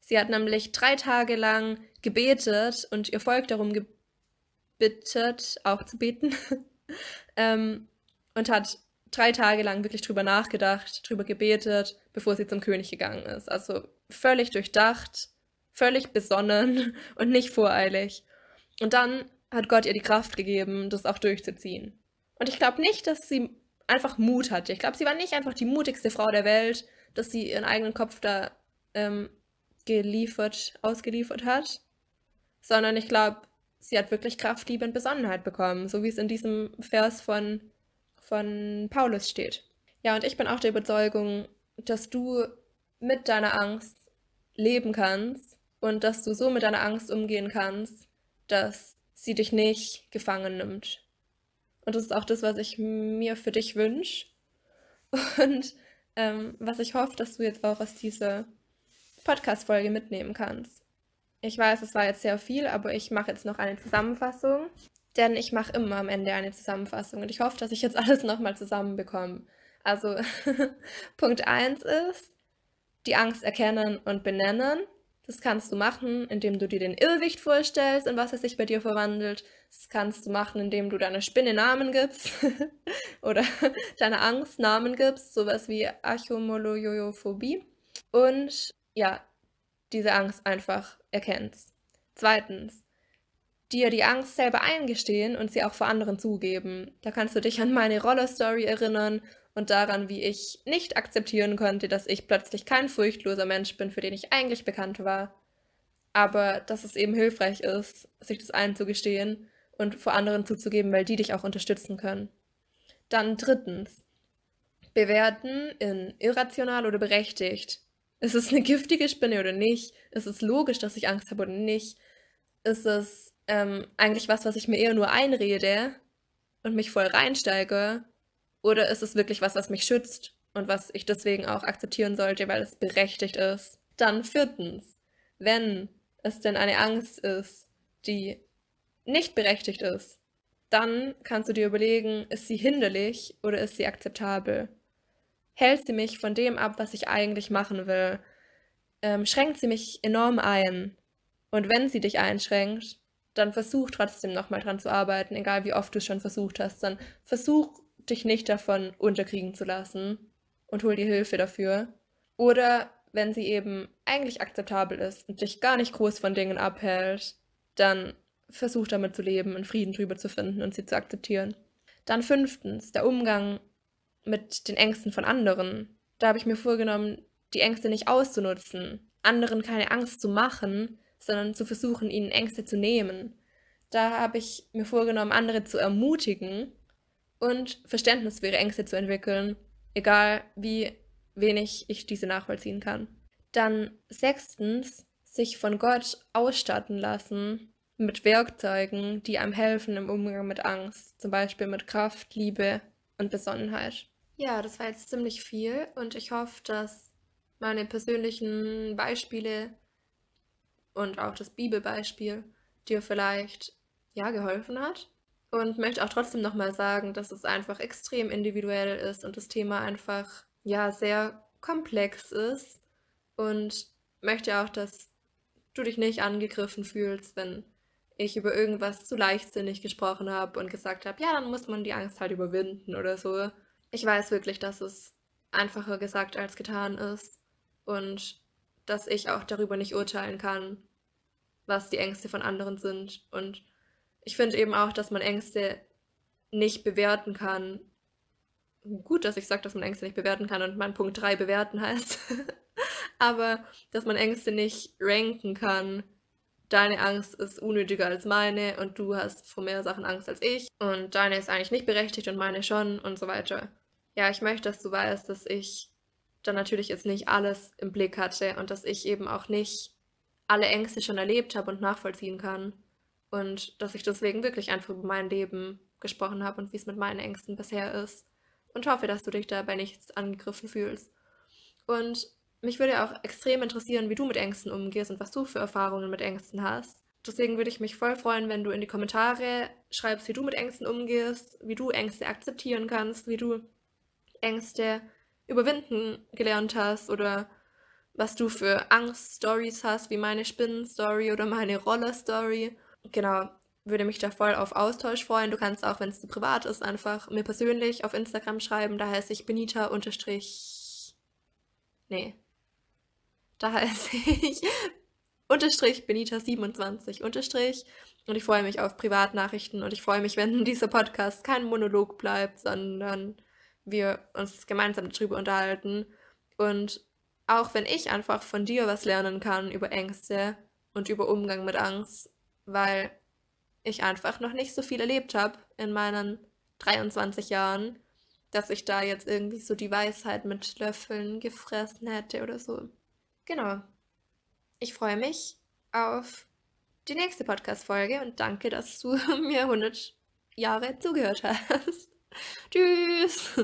Sie hat nämlich drei Tage lang gebetet und ihr Volk darum gebittet, auch zu beten. ähm, und hat drei Tage lang wirklich drüber nachgedacht, drüber gebetet, bevor sie zum König gegangen ist. Also völlig durchdacht, völlig besonnen und nicht voreilig. Und dann hat Gott ihr die Kraft gegeben, das auch durchzuziehen. Und ich glaube nicht, dass sie einfach Mut hatte. Ich glaube, sie war nicht einfach die mutigste Frau der Welt, dass sie ihren eigenen Kopf da ähm, geliefert, ausgeliefert hat, sondern ich glaube, sie hat wirklich Kraft, Liebe und Besonnenheit bekommen, so wie es in diesem Vers von von Paulus steht. Ja, und ich bin auch der Überzeugung, dass du mit deiner Angst leben kannst und dass du so mit deiner Angst umgehen kannst, dass sie dich nicht gefangen nimmt. Und das ist auch das, was ich mir für dich wünsche und ähm, was ich hoffe, dass du jetzt auch aus dieser Podcast-Folge mitnehmen kannst. Ich weiß, es war jetzt sehr viel, aber ich mache jetzt noch eine Zusammenfassung denn ich mache immer am Ende eine Zusammenfassung und ich hoffe, dass ich jetzt alles nochmal zusammenbekomme. Also Punkt 1 ist, die Angst erkennen und benennen. Das kannst du machen, indem du dir den Irrwicht vorstellst, in was er sich bei dir verwandelt. Das kannst du machen, indem du deiner Spinne Namen gibst oder deiner Angst Namen gibst, sowas wie Archomoloyophobie. Und ja, diese Angst einfach erkennst. Zweitens, dir die Angst selber eingestehen und sie auch vor anderen zugeben. Da kannst du dich an meine Roller-Story erinnern und daran, wie ich nicht akzeptieren konnte, dass ich plötzlich kein furchtloser Mensch bin, für den ich eigentlich bekannt war. Aber dass es eben hilfreich ist, sich das einzugestehen und vor anderen zuzugeben, weil die dich auch unterstützen können. Dann drittens, bewerten in irrational oder berechtigt. Ist es eine giftige Spinne oder nicht? Ist es logisch, dass ich Angst habe oder nicht? Ist es ähm, eigentlich was, was ich mir eher nur einrede und mich voll reinsteige? Oder ist es wirklich was, was mich schützt und was ich deswegen auch akzeptieren sollte, weil es berechtigt ist? Dann viertens, wenn es denn eine Angst ist, die nicht berechtigt ist, dann kannst du dir überlegen, ist sie hinderlich oder ist sie akzeptabel? Hält sie mich von dem ab, was ich eigentlich machen will? Ähm, schränkt sie mich enorm ein? Und wenn sie dich einschränkt, dann versuch trotzdem nochmal dran zu arbeiten, egal wie oft du es schon versucht hast. Dann versuch dich nicht davon unterkriegen zu lassen und hol dir Hilfe dafür. Oder wenn sie eben eigentlich akzeptabel ist und dich gar nicht groß von Dingen abhält, dann versuch damit zu leben und Frieden drüber zu finden und sie zu akzeptieren. Dann fünftens, der Umgang mit den Ängsten von anderen. Da habe ich mir vorgenommen, die Ängste nicht auszunutzen, anderen keine Angst zu machen, sondern zu versuchen, ihnen Ängste zu nehmen. Da habe ich mir vorgenommen, andere zu ermutigen, und Verständnis für ihre Ängste zu entwickeln, egal wie wenig ich diese nachvollziehen kann. Dann sechstens, sich von Gott ausstatten lassen mit Werkzeugen, die einem helfen im Umgang mit Angst, zum Beispiel mit Kraft, Liebe und Besonnenheit. Ja, das war jetzt ziemlich viel und ich hoffe, dass meine persönlichen Beispiele und auch das Bibelbeispiel dir vielleicht ja geholfen hat und möchte auch trotzdem nochmal sagen, dass es einfach extrem individuell ist und das Thema einfach ja sehr komplex ist und möchte auch, dass du dich nicht angegriffen fühlst, wenn ich über irgendwas zu leichtsinnig gesprochen habe und gesagt habe, ja, dann muss man die Angst halt überwinden oder so. Ich weiß wirklich, dass es einfacher gesagt als getan ist und dass ich auch darüber nicht urteilen kann, was die Ängste von anderen sind und ich finde eben auch, dass man Ängste nicht bewerten kann. Gut, dass ich sage, dass man Ängste nicht bewerten kann und mein Punkt 3 bewerten heißt. Aber dass man Ängste nicht ranken kann. Deine Angst ist unnötiger als meine und du hast vor mehr Sachen Angst als ich. Und deine ist eigentlich nicht berechtigt und meine schon und so weiter. Ja, ich möchte, dass du weißt, dass ich dann natürlich jetzt nicht alles im Blick hatte und dass ich eben auch nicht alle Ängste schon erlebt habe und nachvollziehen kann. Und dass ich deswegen wirklich einfach über mein Leben gesprochen habe und wie es mit meinen Ängsten bisher ist. Und hoffe, dass du dich dabei nichts angegriffen fühlst. Und mich würde auch extrem interessieren, wie du mit Ängsten umgehst und was du für Erfahrungen mit Ängsten hast. Deswegen würde ich mich voll freuen, wenn du in die Kommentare schreibst, wie du mit Ängsten umgehst, wie du Ängste akzeptieren kannst, wie du Ängste überwinden gelernt hast oder was du für Angst-Stories hast, wie meine Spinnen-Story oder meine Roller-Story genau, würde mich da voll auf Austausch freuen. Du kannst auch, wenn es privat ist, einfach mir persönlich auf Instagram schreiben. Da heiße ich Benita unterstrich. Nee. Da heiße ich unterstrich Benita 27 unterstrich. Und ich freue mich auf Privatnachrichten und ich freue mich, wenn dieser Podcast kein Monolog bleibt, sondern wir uns gemeinsam darüber unterhalten. Und auch wenn ich einfach von dir was lernen kann über Ängste und über Umgang mit Angst, weil ich einfach noch nicht so viel erlebt habe in meinen 23 Jahren, dass ich da jetzt irgendwie so die Weisheit mit Löffeln gefressen hätte oder so. Genau. Ich freue mich auf die nächste Podcast-Folge und danke, dass du mir 100 Jahre zugehört hast. Tschüss!